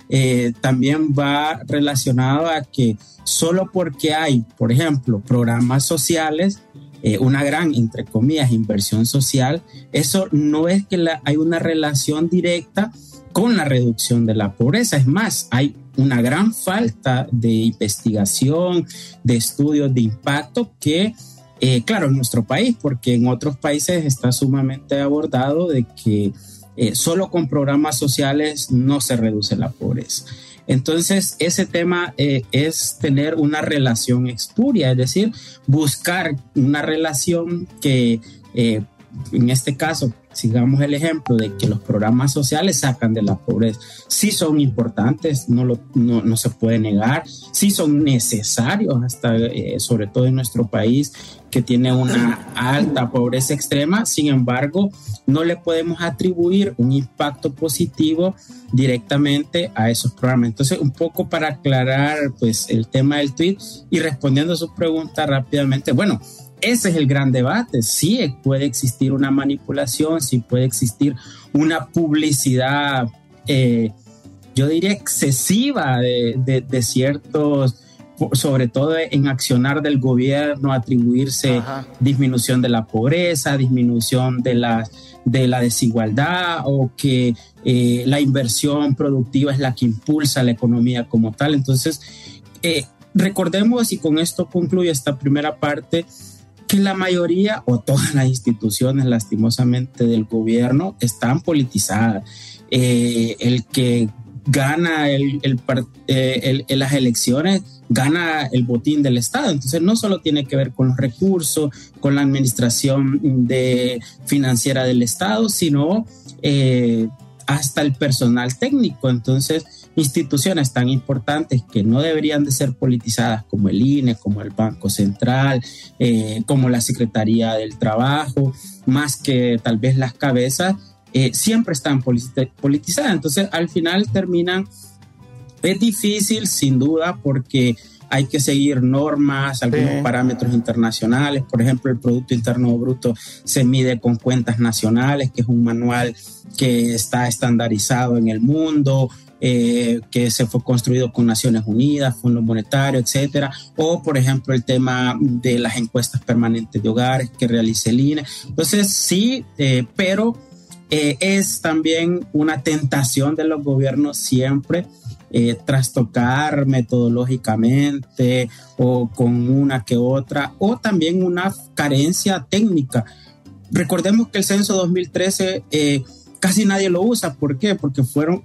eh, también va relacionado a que solo porque hay, por ejemplo, programas sociales, eh, una gran, entre comillas, inversión social, eso no es que hay una relación directa con la reducción de la pobreza. Es más, hay una gran falta de investigación, de estudios de impacto que, eh, claro, en nuestro país, porque en otros países está sumamente abordado de que eh, solo con programas sociales no se reduce la pobreza. Entonces, ese tema eh, es tener una relación expuria, es decir, buscar una relación que, en este caso, sigamos el ejemplo de que los programas sociales sacan de la pobreza. Sí son importantes, no, lo, no, se puede negar, sí son necesarios, hasta eh, sobre todo en nuestro país que tiene una alta pobreza extrema, sin embargo, no le podemos atribuir un impacto positivo directamente a esos programas. Entonces, un poco para aclarar pues el tema del tweet y respondiendo a su pregunta rápidamente, bueno, ese es el gran debate. Sí puede existir una manipulación, sí puede existir una publicidad, eh, yo diría excesiva de, ciertos, sobre todo en accionar del gobierno, atribuirse disminución de la pobreza, disminución de la, de la desigualdad o que eh, la inversión productiva es la que impulsa la economía como tal. Entonces, eh, recordemos, y con esto concluye esta primera parte, que la mayoría o todas las instituciones, lastimosamente, del gobierno están politizadas. Eh, el que gana eh, el, las elecciones gana el botín del Estado. Entonces no solo tiene que ver con los recursos, con la administración financiera del Estado, sino eh, hasta el personal técnico. Entonces instituciones tan importantes que no deberían de ser politizadas como el INE, como el Banco Central, eh, como la Secretaría del Trabajo, más que tal vez las cabezas, eh, siempre están politizadas. Entonces al final terminan, es difícil sin duda porque hay que seguir normas, algunos parámetros internacionales. Por ejemplo, el Producto Interno Bruto se mide con cuentas nacionales, que es un manual que está estandarizado en el mundo. Eh, que se fue construido con Naciones Unidas, Fondo Monetario, etcétera, o por ejemplo el tema de las encuestas permanentes de hogares que realiza el INE. Entonces sí, eh, pero eh, es también una tentación de los gobiernos siempre trastocar metodológicamente o con una que otra, o también una carencia técnica. Recordemos que el censo 2013 casi nadie lo usa. ¿Por qué? Porque fueron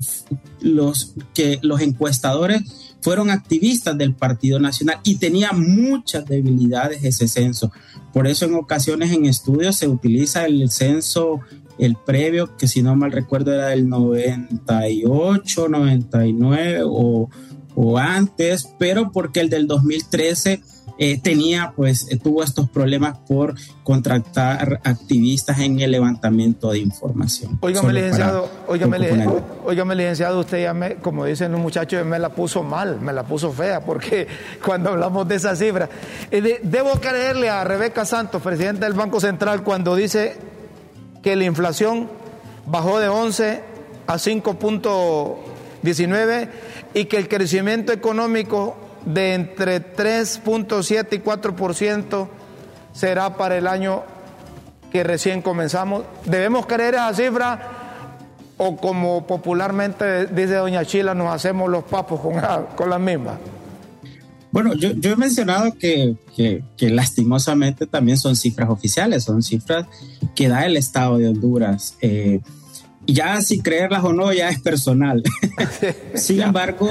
los que los encuestadores fueron activistas del Partido Nacional y tenía muchas debilidades ese censo. Por eso en ocasiones en estudios se utiliza el censo, el previo, que si no mal recuerdo era del 98, 99 o, o antes, pero porque el del 2013 eh, tenía, pues, eh, tuvo estos problemas por contratar activistas en el levantamiento de información. Óigame, licenciado, óigame, licenciado, usted ya me, como dicen los muchachos, me la puso mal, me la puso fea, porque (laughs) cuando hablamos de esa cifra, eh, debo creerle a Rebeca Santos, presidenta del Banco Central, cuando dice que la inflación bajó de 11 a 5.19 y que el crecimiento económico de entre 3.7 y 4% será para el año que recién comenzamos. ¿Debemos creer esa cifra o como popularmente dice doña Chila, nos hacemos los papos con, con las mismas? Bueno, yo, he mencionado que, lastimosamente también son cifras oficiales, son cifras que da el Estado de Honduras. Eh, ya si creerlas o no, ya es personal. (laughs) Sin embargo,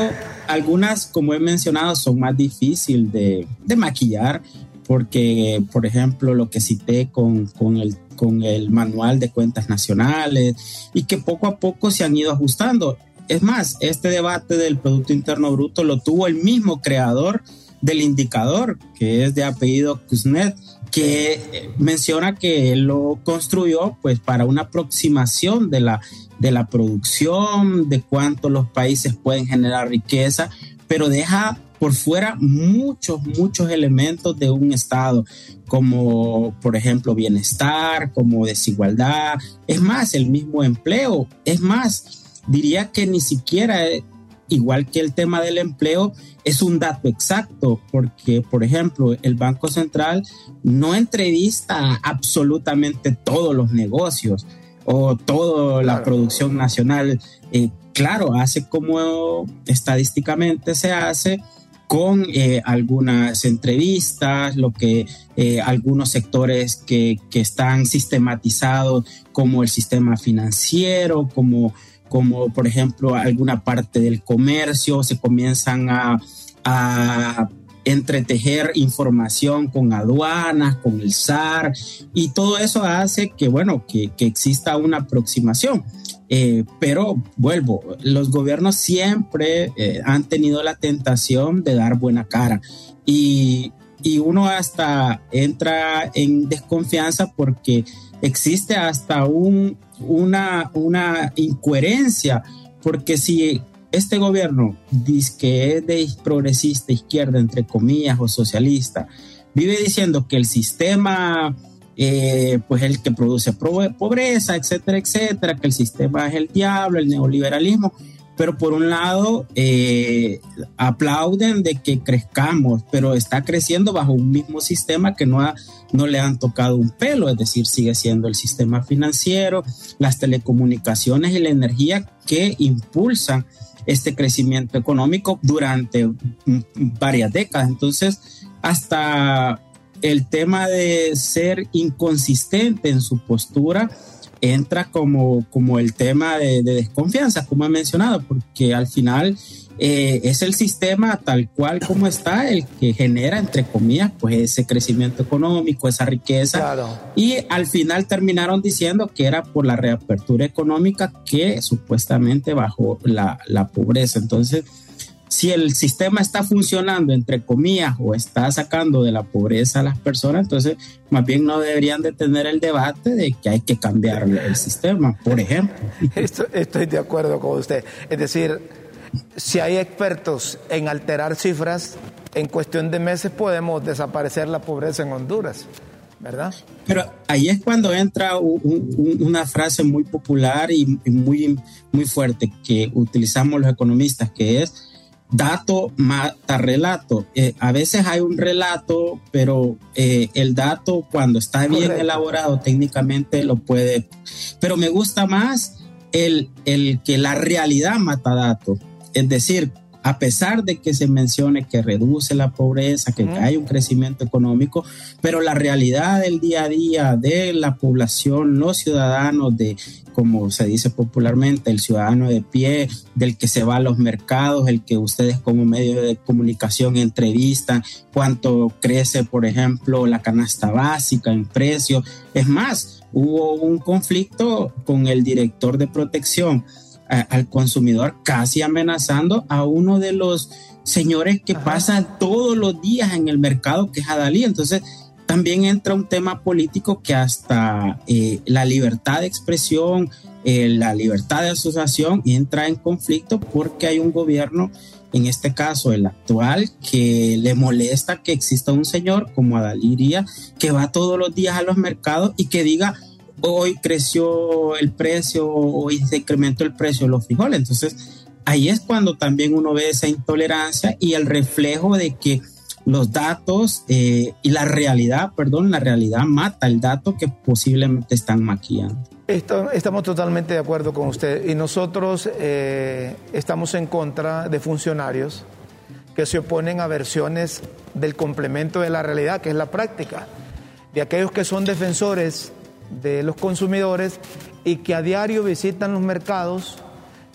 algunas, como he mencionado, son más difíciles de, maquillar porque, por ejemplo, lo que cité con, con, el, con el manual de cuentas nacionales y que poco a poco se han ido ajustando. Es más, este debate del Producto Interno Bruto lo tuvo el mismo creador del indicador, que es de apellido Kuznet, que menciona que lo construyó pues para una aproximación de la, de la producción, de cuánto los países pueden generar riqueza, pero deja por fuera muchos, muchos elementos de un Estado, como por ejemplo bienestar, como desigualdad, es más, el mismo empleo, es más, diría que ni siquiera, eh, igual que el tema del empleo, es un dato exacto, porque por ejemplo el Banco Central no entrevista absolutamente todos los negocios o toda la producción nacional. Eh, claro, hace como estadísticamente se hace con eh, algunas entrevistas, lo que eh, algunos sectores que, que, están sistematizados como el sistema financiero, como, como por ejemplo alguna parte del comercio, se comienzan a, a entretejer información con aduanas, con el SAR, y todo eso hace que, bueno, que, que exista una aproximación. Eh, pero vuelvo, los gobiernos siempre eh, han tenido la tentación de dar buena cara y, y uno hasta entra en desconfianza porque existe hasta un, una, una incoherencia, porque si este gobierno dice que es de progresista izquierda, entre comillas, o socialista, vive diciendo que el sistema eh, pues el que produce pobreza, etcétera, etcétera, que el sistema es el diablo, el neoliberalismo, pero por un lado eh, aplauden de que crezcamos, pero está creciendo bajo un mismo sistema que no, ha, no le han tocado un pelo, es decir, sigue siendo el sistema financiero, las telecomunicaciones y la energía que impulsan este crecimiento económico durante varias décadas. Entonces, hasta el tema de ser inconsistente en su postura entra como, como el tema de, desconfianza, como he mencionado, porque al final eh, es el sistema tal cual como está el que genera, entre comillas, pues ese crecimiento económico, esa riqueza. Y al final terminaron diciendo que era por la reapertura económica que supuestamente bajó la, la pobreza. Entonces, si el sistema está funcionando, entre comillas, o está sacando de la pobreza a las personas, entonces más bien no deberían de tener el debate de que hay que cambiar el (laughs) sistema, por ejemplo. estoy de acuerdo con usted. Es decir, si hay expertos en alterar cifras, en cuestión de meses podemos desaparecer la pobreza en Honduras. ¿verdad? Pero ahí es cuando entra una frase muy popular y muy, muy fuerte que utilizamos los economistas, que es dato mata relato. Eh, a veces hay un relato, pero eh, el dato cuando está bien elaborado técnicamente lo puede... Pero me gusta más el, el que la realidad mata dato. Es decir, a pesar de que se mencione que reduce la pobreza, que hay un crecimiento económico, pero la realidad del día a día de la población, los ciudadanos, de como se dice popularmente, el ciudadano de pie, del que se va a los mercados, el que ustedes como medio de comunicación entrevistan, cuánto crece, por ejemplo, la canasta básica en precio. Es más, hubo un conflicto con el director de protección al consumidor, casi amenazando a uno de los señores que pasan todos los días en el mercado, que es Adalí. Entonces, también entra un tema político que hasta eh, la libertad de expresión, eh, la libertad de asociación entra en conflicto porque hay un gobierno, en este caso el actual, que le molesta que exista un señor como Adaliría que va todos los días a los mercados y que diga, hoy creció el precio, hoy se incrementó el precio de los frijoles. Entonces, ahí es cuando también uno ve esa intolerancia y el reflejo de que los datos eh, y la realidad, perdón, la realidad mata el dato que posiblemente están maquillando. estamos totalmente de acuerdo con usted y nosotros eh, estamos en contra de funcionarios que se oponen a versiones del complemento de la realidad, que es la práctica, de aquellos que son defensores de los consumidores y que a diario visitan los mercados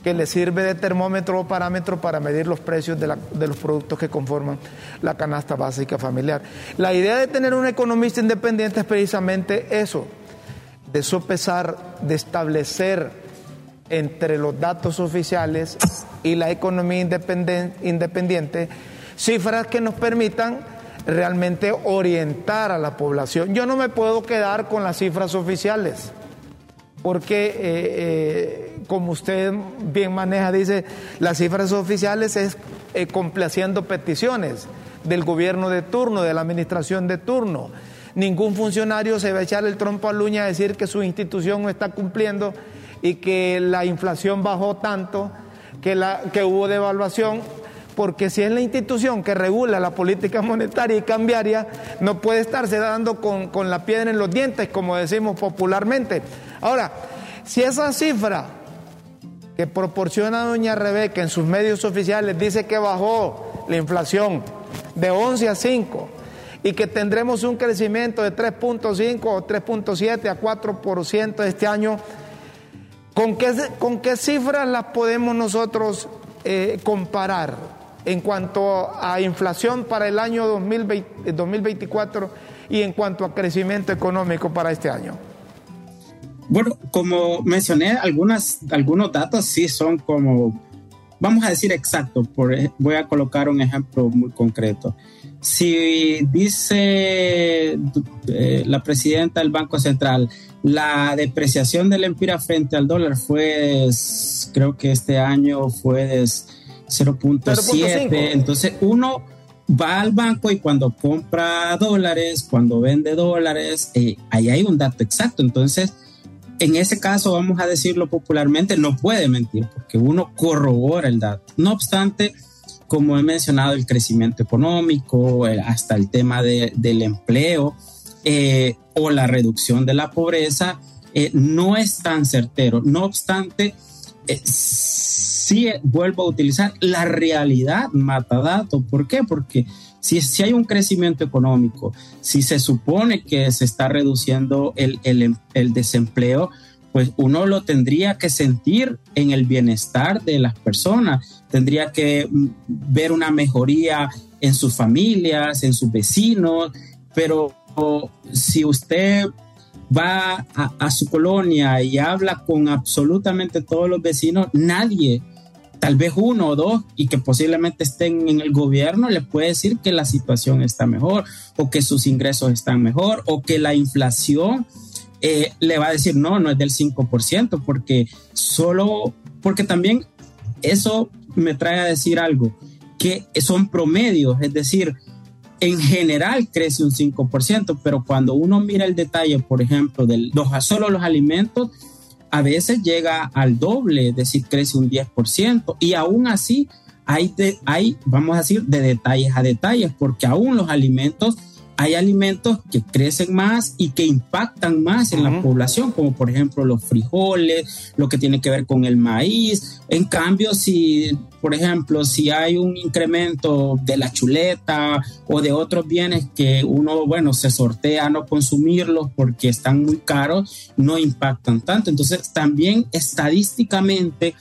que le sirve de termómetro o parámetro para medir los precios de, los productos que conforman la canasta básica familiar. La idea de tener un economista independiente es precisamente eso, de sopesar, de establecer entre los datos oficiales y la economía independiente cifras que nos permitan realmente orientar a la población. Yo no me puedo quedar con las cifras oficiales porque eh, eh, como usted bien maneja, dice, las cifras oficiales es eh, complaciendo peticiones del gobierno de turno, de la administración de turno. Ningún funcionario se va a echar el trompo a luña a decir que su institución no está cumpliendo y que la inflación bajó tanto, que, la, que hubo devaluación, porque si es la institución que regula la política monetaria y cambiaria, no puede estarse dando con, con la piedra en los dientes, como decimos popularmente. Ahora, si esa cifra que proporciona doña Rebeca en sus medios oficiales dice que bajó la inflación de 11 a 5 y que tendremos un crecimiento de 3.5 o 3.7 a 4% este año, ¿con qué, ¿con qué cifras las podemos nosotros eh, comparar en cuanto a inflación para el año 2024 y en cuanto a crecimiento económico para este año? Bueno, como mencioné, algunas, algunos datos sí son como, vamos a decir exacto, por, voy a colocar un ejemplo muy concreto. Si dice eh, la presidenta del Banco Central, la depreciación del empira frente al dólar fue, creo que este año fue de 0.7, entonces uno va al banco y cuando compra dólares, cuando vende dólares, eh, ahí hay un dato exacto, entonces en ese caso, vamos a decirlo popularmente, no puede mentir porque uno corrobora el dato. No obstante, como he mencionado, el crecimiento económico, hasta el tema del empleo eh, o la reducción de la pobreza, eh, no es tan certero. No obstante, eh, sí vuelvo a utilizar la realidad mata dato. ¿Por qué? Porque si, si hay un crecimiento económico, si se supone que se está reduciendo el, el, el desempleo, pues uno lo tendría que sentir en el bienestar de las personas, tendría que mm, ver una mejoría en sus familias, en sus vecinos, pero si usted va a, su colonia y habla con absolutamente todos los vecinos, nadie tal vez uno o dos y que posiblemente estén en el gobierno, le puede decir que la situación está mejor o que sus ingresos están mejor o que la inflación eh, le va a decir no, no es del 5%, porque solo, porque también eso me trae a decir algo, que son promedios, es decir, en general crece un 5%, pero cuando uno mira el detalle, por ejemplo, de los, solo los alimentos, a veces llega al doble, es decir, crece un 10%, y aún así hay, de, hay, vamos a decir, de detalles a detalles, porque aún los alimentos, hay alimentos que crecen más y que impactan más en la población, como por ejemplo los frijoles, lo que tiene que ver con el maíz. En cambio, si, por ejemplo, si hay un incremento de la chuleta o de otros bienes que uno, bueno, se sortea a no consumirlos porque están muy caros, no impactan tanto. Entonces, también estadísticamente,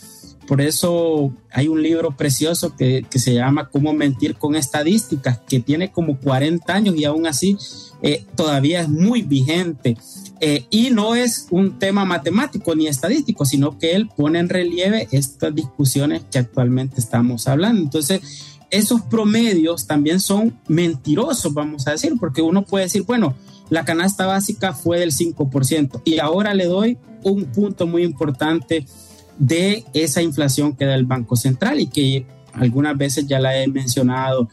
por eso hay un libro precioso que, se llama Cómo mentir con estadísticas, que tiene como 40 años y aún así eh, todavía es muy vigente. Eh, y no es un tema matemático ni estadístico, sino que él pone en relieve estas discusiones que actualmente estamos hablando. Entonces, esos promedios también son mentirosos, vamos a decir, porque uno puede decir, bueno, la canasta básica fue del 5% y ahora le doy un punto muy importante de esa inflación que da el Banco Central y que algunas veces ya la he mencionado,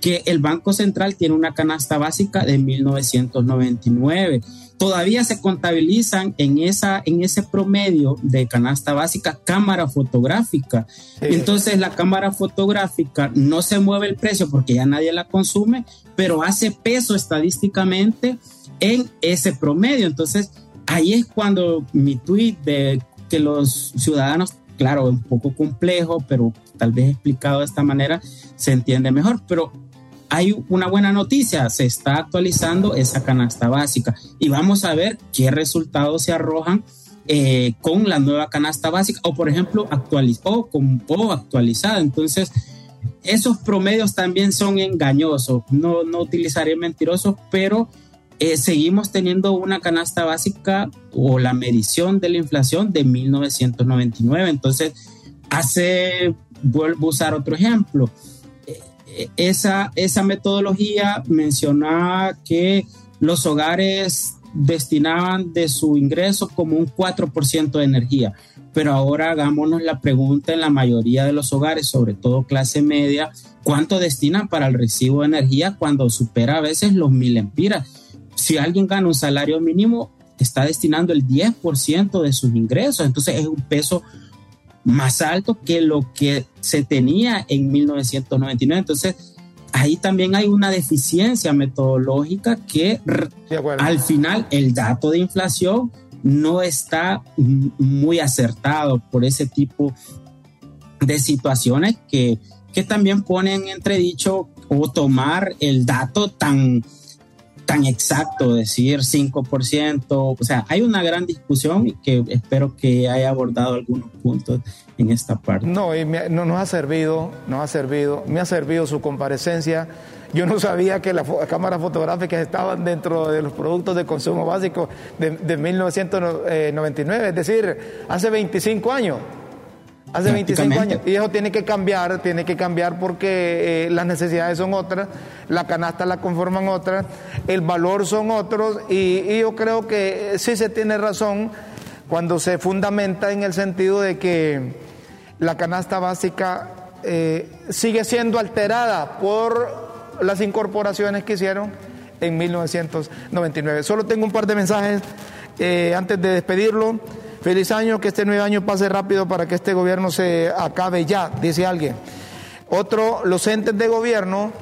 que el Banco Central tiene una canasta básica de 1999. Todavía se contabilizan en, esa, en ese promedio de canasta básica cámara fotográfica. Entonces la cámara fotográfica no se mueve el precio porque ya nadie la consume, pero hace peso estadísticamente en ese promedio. Entonces ahí es cuando mi tweet de que los ciudadanos, claro, un poco complejo, pero tal vez explicado de esta manera se entiende mejor, pero hay una buena noticia, se está actualizando esa canasta básica y vamos a ver qué resultados se arrojan eh, con la nueva canasta básica o por ejemplo actualizó con, o actualizada. Entonces, esos promedios también son engañosos, no, no utilizaré mentirosos, pero eh, seguimos teniendo una canasta básica o la medición de la inflación de 1999. Entonces, hace, vuelvo a usar otro ejemplo, eh, esa, esa metodología mencionaba que los hogares destinaban de su ingreso como un 4% de energía. Pero ahora hagámonos la pregunta en la mayoría de los hogares, sobre todo clase media, ¿cuánto destinan para el recibo de energía cuando supera a veces los mil empiras? Si alguien gana un salario mínimo, está destinando el 10% de sus ingresos, entonces es un peso más alto que lo que se tenía en 1999. Entonces, ahí también hay una deficiencia metodológica que al final el dato de inflación no está muy acertado por ese tipo de situaciones que, que también ponen en entredicho o tomar el dato tan, tan exacto, decir 5%, o sea, hay una gran discusión y que espero que haya abordado algunos puntos en esta parte. No, y no nos ha servido, nos ha servido, me ha servido su comparecencia. Yo no sabía que las cámaras fotográficas estaban dentro de los productos de consumo básico de, de 1999, es decir, hace 25 años. Hace 25 años. Y eso tiene que cambiar, tiene que cambiar porque eh, las necesidades son otras, la canasta la conforman otras, el valor son otros y, yo creo que sí se tiene razón cuando se fundamenta en el sentido de que la canasta básica eh, sigue siendo alterada por las incorporaciones que hicieron en 1999. Solo tengo un par de mensajes eh, antes de despedirlo. Feliz año, que este nuevo año pase rápido para que este gobierno se acabe ya, dice alguien. Otro, los entes de gobierno,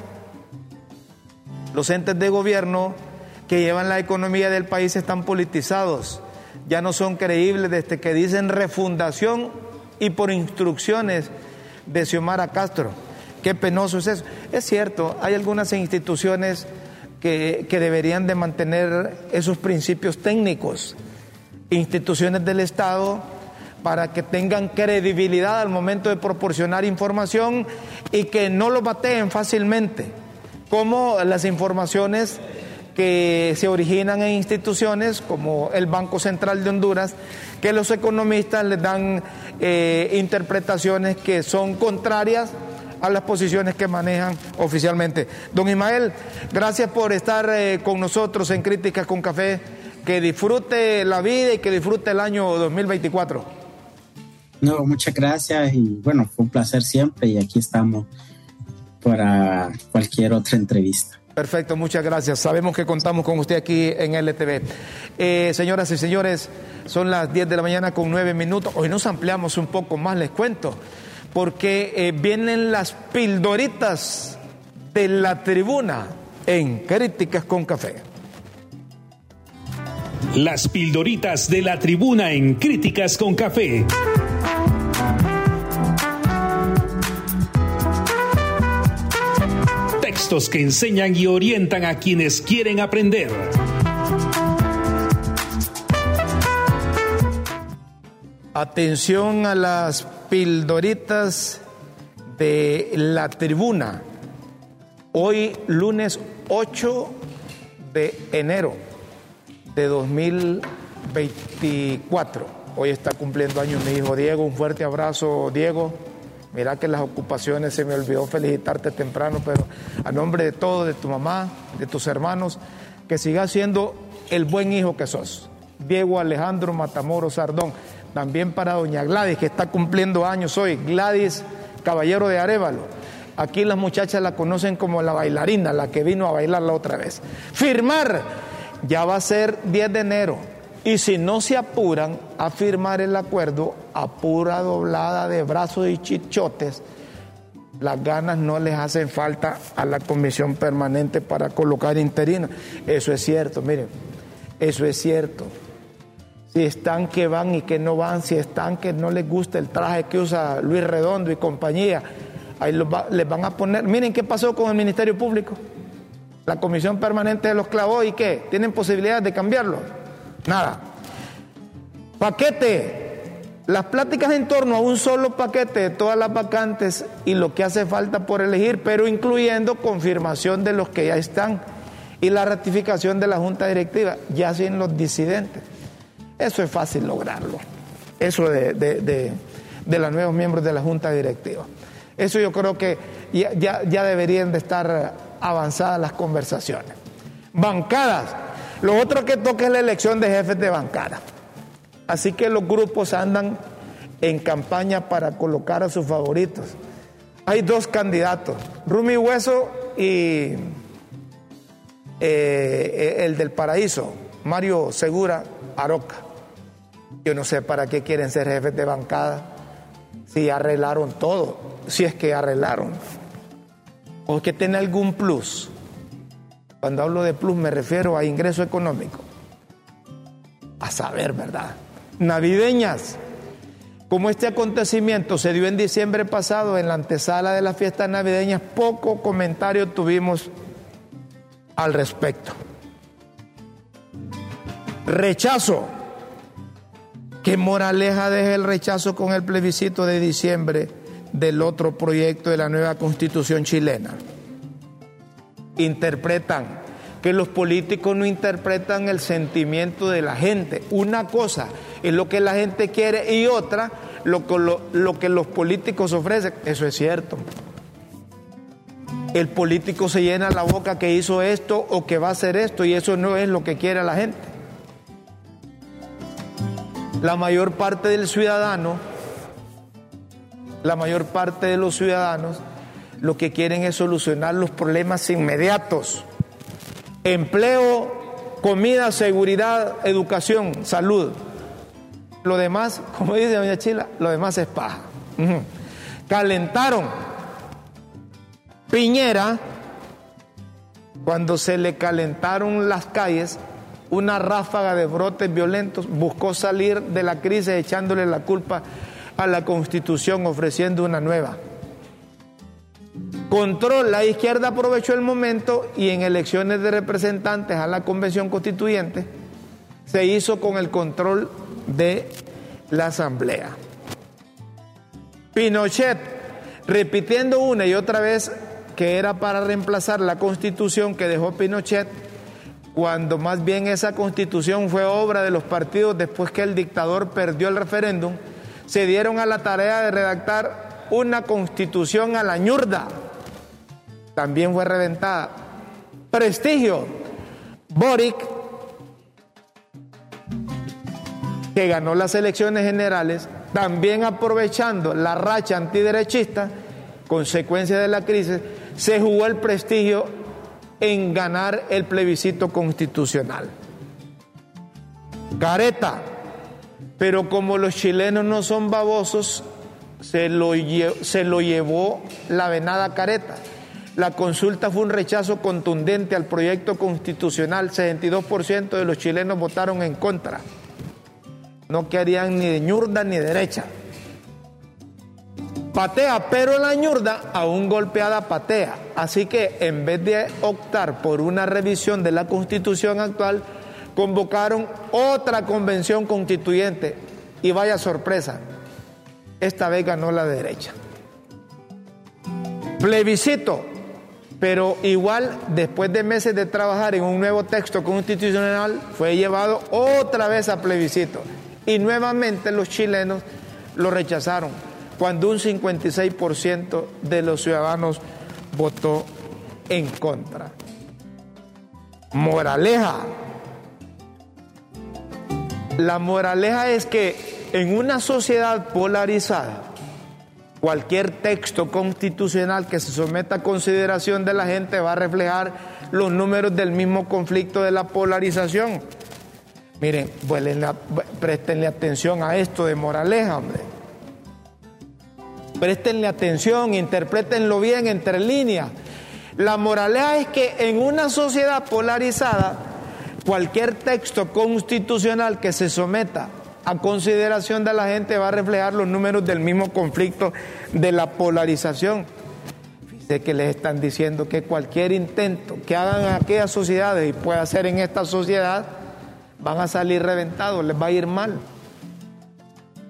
los entes de gobierno que llevan la economía del país están politizados, ya no son creíbles desde que dicen refundación y por instrucciones de Xiomara Castro. Qué penoso es eso. Es cierto, hay algunas instituciones que, que deberían de mantener esos principios técnicos instituciones del Estado para que tengan credibilidad al momento de proporcionar información y que no lo bateen fácilmente, como las informaciones que se originan en instituciones como el Banco Central de Honduras, que los economistas les dan eh, interpretaciones que son contrarias a las posiciones que manejan oficialmente. Don Ismael, gracias por estar eh, con nosotros en Críticas con Café que disfrute la vida y que disfrute el año 2024. No, muchas gracias y bueno, fue un placer siempre y aquí estamos para cualquier otra entrevista. Perfecto, muchas gracias. Sabemos que contamos con usted aquí en LTV. Eh, señoras y señores, son las 10 de la mañana con 9 minutos. Hoy nos ampliamos un poco más, les cuento, porque eh, vienen las pildoritas de la tribuna en Críticas con Café. Las pildoritas de la tribuna en Críticas con Café. Textos que enseñan y orientan a quienes quieren aprender. Atención a las pildoritas de la tribuna. Hoy lunes 8 de enero de 2024. Hoy está cumpliendo años mi hijo Diego. Un fuerte abrazo, Diego. Mira que las ocupaciones se me olvidó felicitarte temprano, pero a nombre de todo, de tu mamá, de tus hermanos, que sigas siendo el buen hijo que sos. Diego Alejandro Matamoros Sardón. También para doña Gladys, que está cumpliendo años hoy. Gladys Caballero de Arevalo. Aquí las muchachas la conocen como la bailarina, la que vino a bailar la otra vez. Firmar ya va a ser 10 de enero. Y si no se apuran a firmar el acuerdo a pura doblada de brazos y chichotes, las ganas no les hacen falta a la comisión permanente para colocar interinos. Eso es cierto, miren, eso es cierto. Si están que van y que no van, si están que no les gusta el traje que usa Luis Redondo y compañía, ahí les van a poner. Miren qué pasó con el Ministerio Público. La comisión permanente los clavó y qué? ¿Tienen posibilidad de cambiarlo? Nada. Paquete. Las pláticas en torno a un solo paquete de todas las vacantes y lo que hace falta por elegir, pero incluyendo confirmación de los que ya están y la ratificación de la Junta Directiva, ya sin los disidentes. Eso es fácil lograrlo. Eso de, de, de, los nuevos miembros de la Junta Directiva. Eso yo creo que ya, ya deberían de estar avanzadas las conversaciones. Bancadas. Lo otro que toca es la elección de jefes de bancada. Así que los grupos andan en campaña para colocar a sus favoritos. Hay dos candidatos, Rumi Hueso y eh, el del Paraíso, Mario Segura Aroca. Yo no sé para qué quieren ser jefes de bancada si arreglaron todo, si es que arreglaron, o que tiene algún plus. Cuando hablo de plus me refiero a ingreso económico. A saber, ¿verdad? Navideñas. Como este acontecimiento se dio en diciembre pasado en la antesala de las fiestas navideñas, poco comentario tuvimos al respecto. Rechazo. ¿Qué moraleja deja el rechazo con el plebiscito de diciembre del otro proyecto de la nueva constitución chilena? interpretan, que los políticos no interpretan el sentimiento de la gente. Una cosa es lo que la gente quiere y otra lo, lo, lo que los políticos ofrecen. Eso es cierto. El político se llena la boca que hizo esto o que va a hacer esto y eso no es lo que quiere la gente. La mayor parte del ciudadano, la mayor parte de los ciudadanos lo que quieren es solucionar los problemas inmediatos. Empleo, comida, seguridad, educación, salud. Lo demás, (laughs) como dice doña Chila, lo demás es paja. Calentaron. Piñera, cuando se le calentaron las calles, una ráfaga de brotes violentos, buscó salir de la crisis echándole la culpa a la constitución, ofreciendo una nueva control, la izquierda aprovechó el momento y en elecciones de representantes a la convención constituyente se hizo con el control de la asamblea. Pinochet, repitiendo una y otra vez que era para reemplazar la constitución que dejó Pinochet, cuando más bien esa constitución fue obra de los partidos después que el dictador perdió el referéndum, se dieron a la tarea de redactar una constitución a la ñurda también fue reventada. Prestigio, Boric, que ganó las elecciones generales, también aprovechando la racha antiderechista, consecuencia de la crisis, se jugó el prestigio en ganar el plebiscito constitucional. Careta, pero como los chilenos no son babosos, se lo, se lo llevó la venada careta. La consulta fue un rechazo contundente al proyecto constitucional. 62% de los chilenos votaron en contra. No querían ni de ñurda ni de derecha. Patea, pero la ñurda aún golpeada patea. Así que en vez de optar por una revisión de la constitución actual, convocaron otra convención constituyente. Y vaya sorpresa, esta vez ganó la derecha. Plebiscito, pero igual después de meses de trabajar en un nuevo texto constitucional fue llevado otra vez a plebiscito y nuevamente los chilenos lo rechazaron cuando un 56% de los ciudadanos votó en contra. Moraleja. La moraleja es que en una sociedad polarizada, Cualquier texto constitucional que se someta a consideración de la gente va a reflejar los números del mismo conflicto de la polarización. Miren, prestenle atención a esto de moraleja, hombre. Prestenle atención, interpretenlo bien entre líneas. La moraleja es que en una sociedad polarizada, cualquier texto constitucional que se someta a consideración de la gente va a reflejar los números del mismo conflicto de la polarización. Fíjense que les están diciendo que cualquier intento que hagan aquellas sociedades y pueda hacer en esta sociedad, van a salir reventados, les va a ir mal.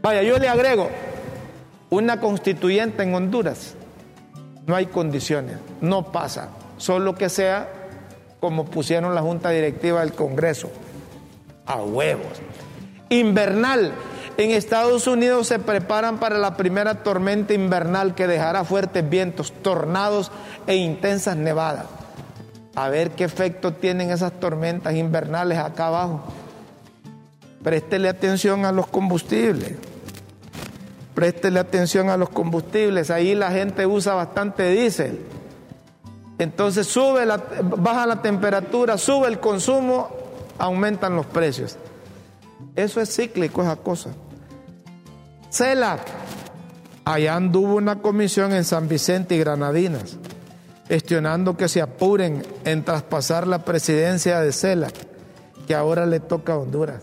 Vaya, yo le agrego una constituyente en Honduras. No hay condiciones, no pasa. Solo que sea como pusieron la Junta Directiva del Congreso. A huevos. Invernal. En Estados Unidos se preparan para la primera tormenta invernal que dejará fuertes vientos, tornados e intensas nevadas. A ver qué efecto tienen esas tormentas invernales acá abajo. Préstele atención a los combustibles. Préstele atención a los combustibles. Ahí la gente usa bastante diésel. Entonces sube la, baja la temperatura, sube el consumo, aumentan los precios. Eso es cíclico, esa cosa. CELAC. Allá anduvo una comisión en San Vicente y Granadinas, gestionando que se apuren en traspasar la presidencia de CELAC, que ahora le toca a Honduras.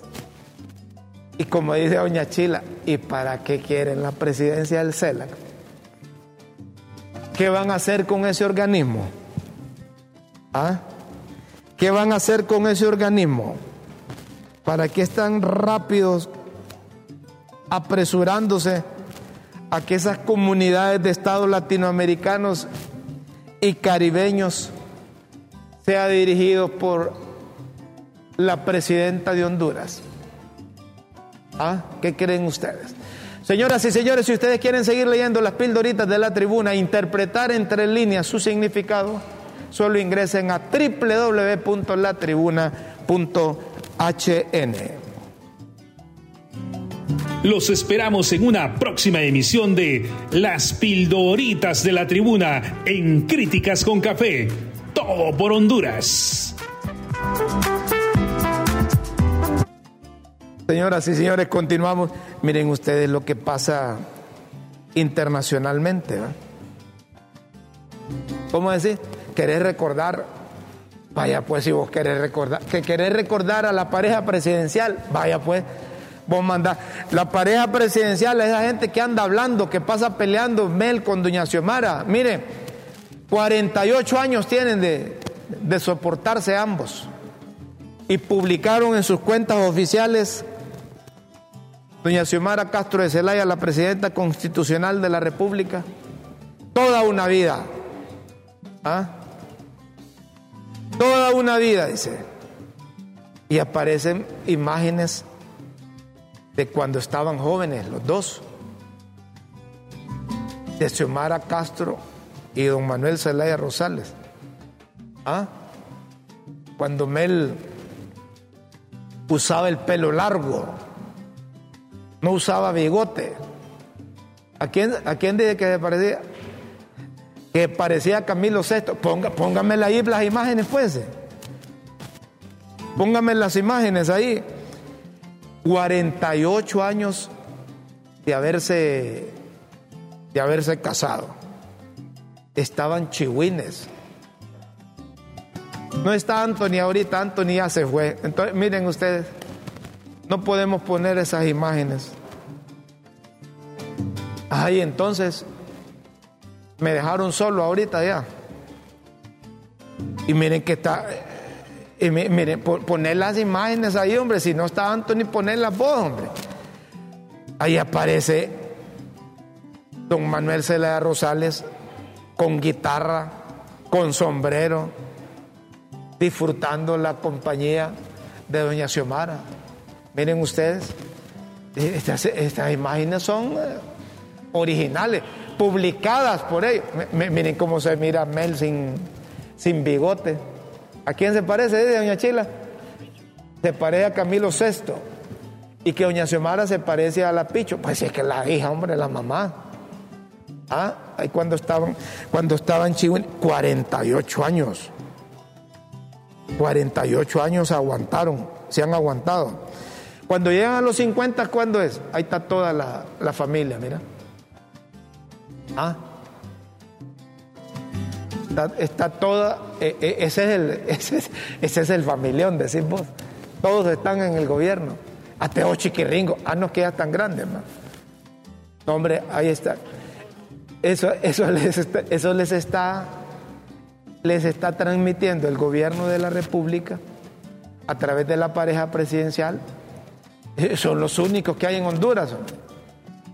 Y como dice Doña Chila, ¿y para qué quieren la presidencia del CELAC? ¿Qué van a hacer con ese organismo? ¿Ah? ¿Qué van a hacer con ese organismo? ¿Para qué están rápidos apresurándose a que esas comunidades de estados latinoamericanos y caribeños sea dirigidos por la presidenta de Honduras. ¿Ah? ¿Qué creen ustedes? Señoras y señores, si ustedes quieren seguir leyendo las pildoritas de la tribuna e interpretar entre líneas su significado, solo ingresen a www.latribuna.hn. Los esperamos en una próxima emisión de Las Pildoritas de la Tribuna en Críticas con Café. Todo por Honduras. Señoras y señores, continuamos. Miren ustedes lo que pasa internacionalmente. ¿Cómo decir? Querés recordar, vaya pues si vos querés recordar, que querés recordar a la pareja presidencial, vaya pues, vos mandás. La pareja presidencial es esa gente que anda hablando, que pasa peleando Mel con Doña Xiomara. Mire, 48 años tienen de, de soportarse ambos. Y publicaron en sus cuentas oficiales Doña Xiomara Castro de Celaya, la presidenta constitucional de la República, toda una vida. ¿Ah? Toda una vida, dice. Y aparecen imágenes de cuando estaban jóvenes, los dos. De Xiomara Castro y don Manuel Zelaya Rosales. ¿Ah? Cuando Mel usaba el pelo largo, no usaba bigote. ¿A quién, a quién dice que parecía? Que parecía Camilo VI. Ponga, ahí las imágenes, pues. Póngame las imágenes ahí. 48 años de haberse, de haberse casado. Estaban chihuines. No está Anthony ahorita, Anthony ya se fue. Entonces, miren ustedes, no podemos poner esas imágenes. Ay, entonces me dejaron solo ahorita ya. Y miren que está. Y miren, poner las imágenes ahí, hombre. Si no está Anthony, poner la voz, hombre. Ahí aparece don Manuel Celaya Rosales con guitarra, con sombrero, disfrutando la compañía de doña Xiomara. Miren ustedes, estas, estas imágenes son originales, publicadas por ellos. miren cómo se mira Mel sin, sin bigote. ¿A quién se parece, de doña Chila? Se parece a Camilo VI. Y que doña Xiomara se parece a la Picho. Pues es que la hija, hombre, la mamá. Ah, ahí cuando estaban, cuando estaban Chihuahua, 48 años. 48 años aguantaron, se han aguantado. Cuando llegan a los 50, ¿cuándo es? Ahí está toda la, la familia, mira. Ah. Está, toda, e, e, ese, es el, (laughs) ese, es, ese es el familión, decís vos. Todos están en el gobierno. Hasta o chiquiringo. Ah, no queda tan grande, más. hombre, ahí está. Eso, eso, les está, eso les está les está transmitiendo el gobierno de la República a través de la pareja presidencial. Son los únicos que hay en Honduras.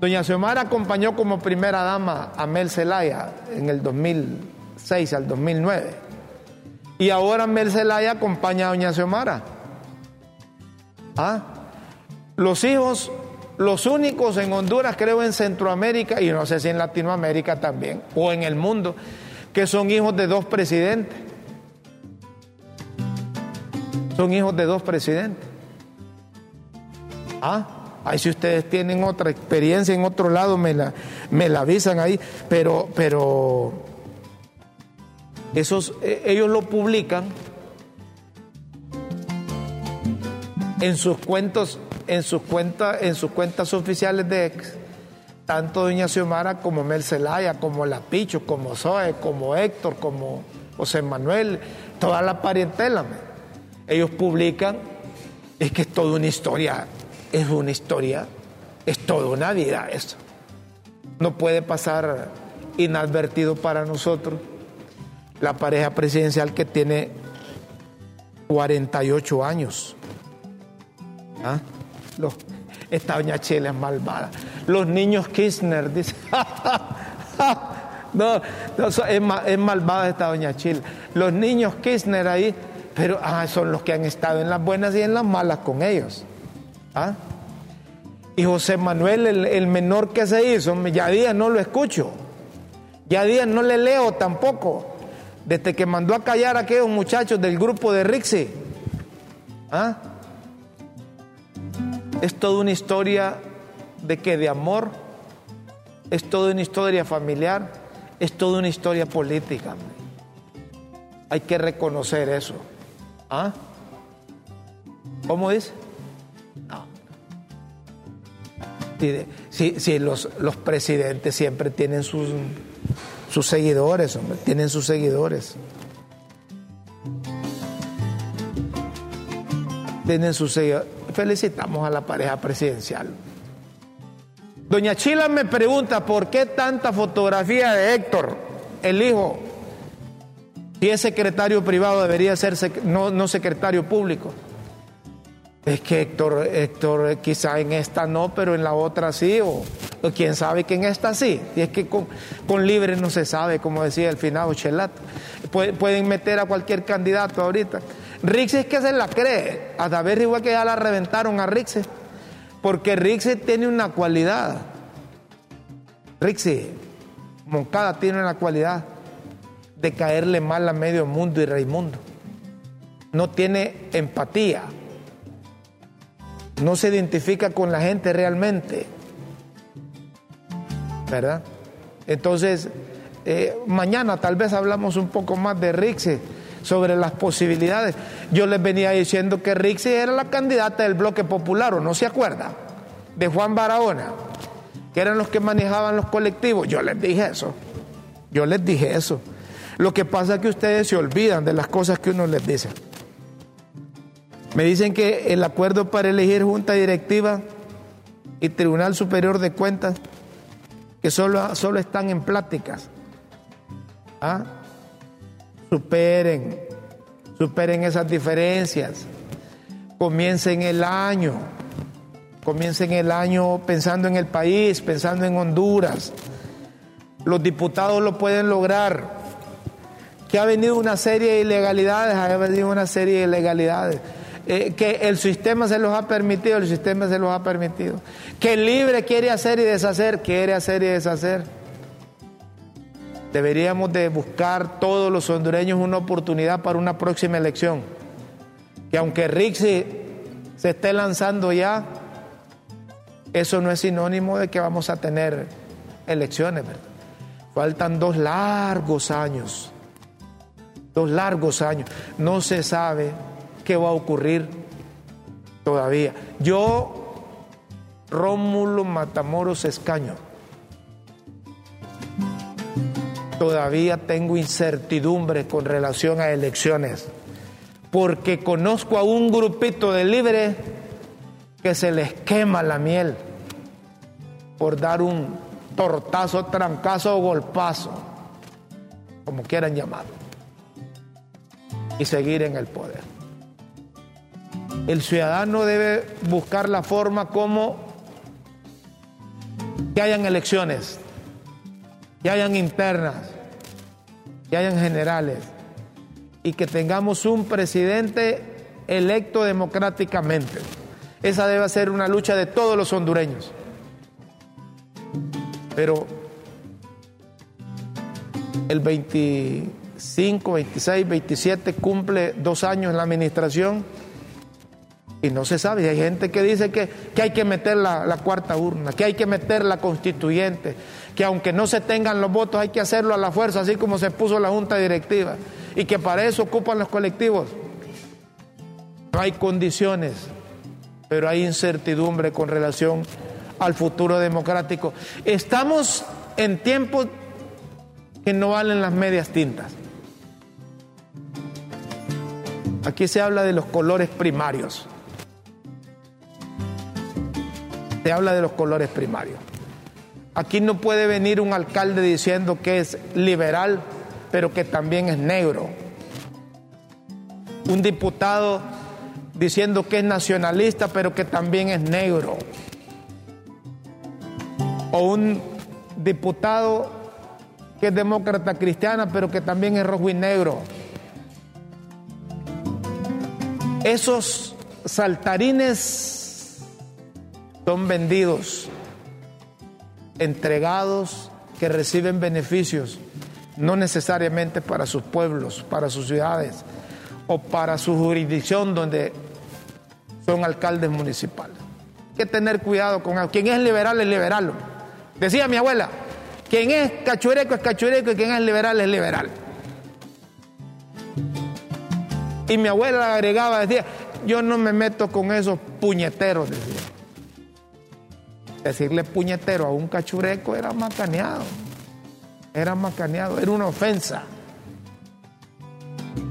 Doña Xiomara acompañó como primera dama a Mel Zelaya en el 2006 al 2009. Y ahora Mel Zelaya acompaña a Doña Xiomara. ¿Ah? Los hijos, los únicos en Honduras, creo en Centroamérica y no sé si en Latinoamérica también, o en el mundo, que son hijos de dos presidentes. Son hijos de dos presidentes. ¿Ah? Ahí si ustedes tienen otra experiencia en otro lado, me la, me la avisan ahí. Pero, pero esos, eh, ellos lo publican en sus cuentos, en sus cuentas, en sus cuentas oficiales de ex, tanto doña Xiomara como Mel Zelaya, como La Picho, como Zoe, como Héctor, como José Manuel, toda la parentela. Ellos publican, es que es toda una historia es una historia, es toda una vida eso. No puede pasar inadvertido para nosotros la pareja presidencial que tiene 48 años. ¿Ah? esta doña Chile es malvada. Los niños Kirchner, dice. (laughs) no, es, malvada esta doña Chile. Los niños Kirchner ahí, pero ah, son los que han estado en las buenas y en las malas con ellos. ¿Ah? Y José Manuel, el, menor que se hizo, ya día no lo escucho. Ya día no le leo tampoco. Desde que mandó a callar a aquellos muchachos del grupo de Rixi. ¿Ah? Es toda una historia de que de amor, es toda una historia familiar, es toda una historia política. Hay que reconocer eso. ¿Ah? ¿Cómo dice? Si, los, los, presidentes siempre tienen sus, sus seguidores, hombre, tienen sus seguidores. Tienen sus seguidores. Felicitamos a la pareja presidencial. Doña Chila me pregunta por qué tanta fotografía de Héctor, el hijo, si es secretario privado debería ser no, no secretario público. Es que Héctor, Héctor quizá en esta no, pero en la otra sí, o, quién sabe que en esta sí. Y es que con, Libre no se sabe, como decía el finado Chelat. pueden meter a cualquier candidato ahorita. Rixes que se la cree. A David igual que ya la reventaron a Rixes. Porque Rixes tiene una cualidad. Rixes, Moncada tiene una cualidad de caerle mal a medio mundo y Raimundo. No tiene empatía no se identifica con la gente realmente. ¿Verdad? Entonces, eh, mañana tal vez hablamos un poco más de Rixe sobre las posibilidades. Yo les venía diciendo que Rixe era la candidata del bloque popular, ¿o no se acuerda? De Juan Barahona, que eran los que manejaban los colectivos. Yo les dije eso. Yo les dije eso. Lo que pasa es que ustedes se olvidan de las cosas que uno les dice. Me dicen que el acuerdo para elegir junta directiva y Tribunal Superior de Cuentas, que solo, solo están en pláticas. ¿Ah? Superen, superen esas diferencias. Comiencen el año, comiencen el año pensando en el país, pensando en Honduras. Los diputados lo pueden lograr. Que ha venido una serie de ilegalidades, ha venido una serie de ilegalidades eh, que el sistema se los ha permitido, el sistema se los ha permitido. Que el libre quiere hacer y deshacer, quiere hacer y deshacer. Deberíamos de buscar todos los hondureños una oportunidad para una próxima elección. Que aunque Rixi se esté lanzando ya, eso no es sinónimo de que vamos a tener elecciones. Faltan dos largos años, dos largos años. No se sabe qué va a ocurrir todavía. Yo, Rómulo Matamoros Escaño, todavía tengo incertidumbre con relación a elecciones, porque conozco a un grupito de libres que se les quema la miel por dar un tortazo, trancazo o golpazo, como quieran llamarlo, y seguir en el poder. El ciudadano debe buscar la forma como que hayan elecciones, que hayan internas, que hayan generales y que tengamos un presidente electo democráticamente. Esa debe ser una lucha de todos los hondureños. Pero el 25, 26, 27 cumple dos años en la administración y no se sabe. Hay gente que dice que, hay que meter la, la, cuarta urna, que hay que meter la constituyente, que aunque no se tengan los votos hay que hacerlo a la fuerza, así como se puso la junta directiva, y que para eso ocupan los colectivos. No hay condiciones, pero hay incertidumbre con relación al futuro democrático. Estamos en tiempos que no valen las medias tintas. Aquí se habla de los colores primarios. Se habla de los colores primarios. Aquí no puede venir un alcalde diciendo que es liberal, pero que también es negro. Un diputado diciendo que es nacionalista, pero que también es negro. O un diputado que es demócrata cristiana, pero que también es rojo y negro. Esos saltarines son vendidos, entregados, que reciben beneficios, no necesariamente para sus pueblos, para sus ciudades o para su jurisdicción donde son alcaldes municipales. Hay que tener cuidado con Quien es liberal es liberal. Decía mi abuela, quien es cachureco es cachureco y quien es liberal es liberal. Y mi abuela agregaba, decía, yo no me meto con esos puñeteros. Decirle puñetero a un cachureco era macaneado. Era macaneado, era una ofensa.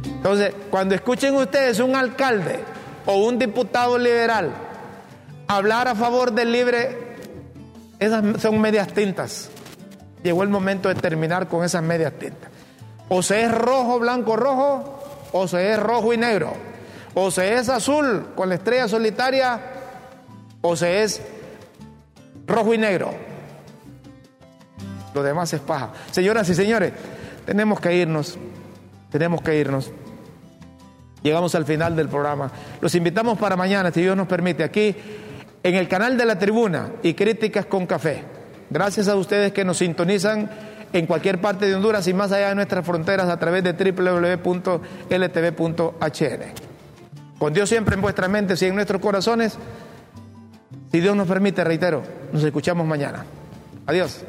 Entonces, cuando escuchen ustedes un alcalde o un diputado liberal hablar a favor del libre, esas son medias tintas. Llegó el momento de terminar con esas medias tintas. O se es rojo, blanco, rojo, o se es rojo y negro. O se es azul con la estrella solitaria, o se es rojo y negro. Lo demás es paja. Señoras y señores, tenemos que irnos. Tenemos que irnos. Llegamos al final del programa. Los invitamos para mañana, si Dios nos permite, aquí en el canal de la tribuna y críticas con café. Gracias a ustedes que nos sintonizan en cualquier parte de Honduras y más allá de nuestras fronteras a través de www.ltv.hn. Con Dios siempre en vuestra mente y en nuestros corazones. Si Dios nos permite, reitero, nos escuchamos mañana. Adiós.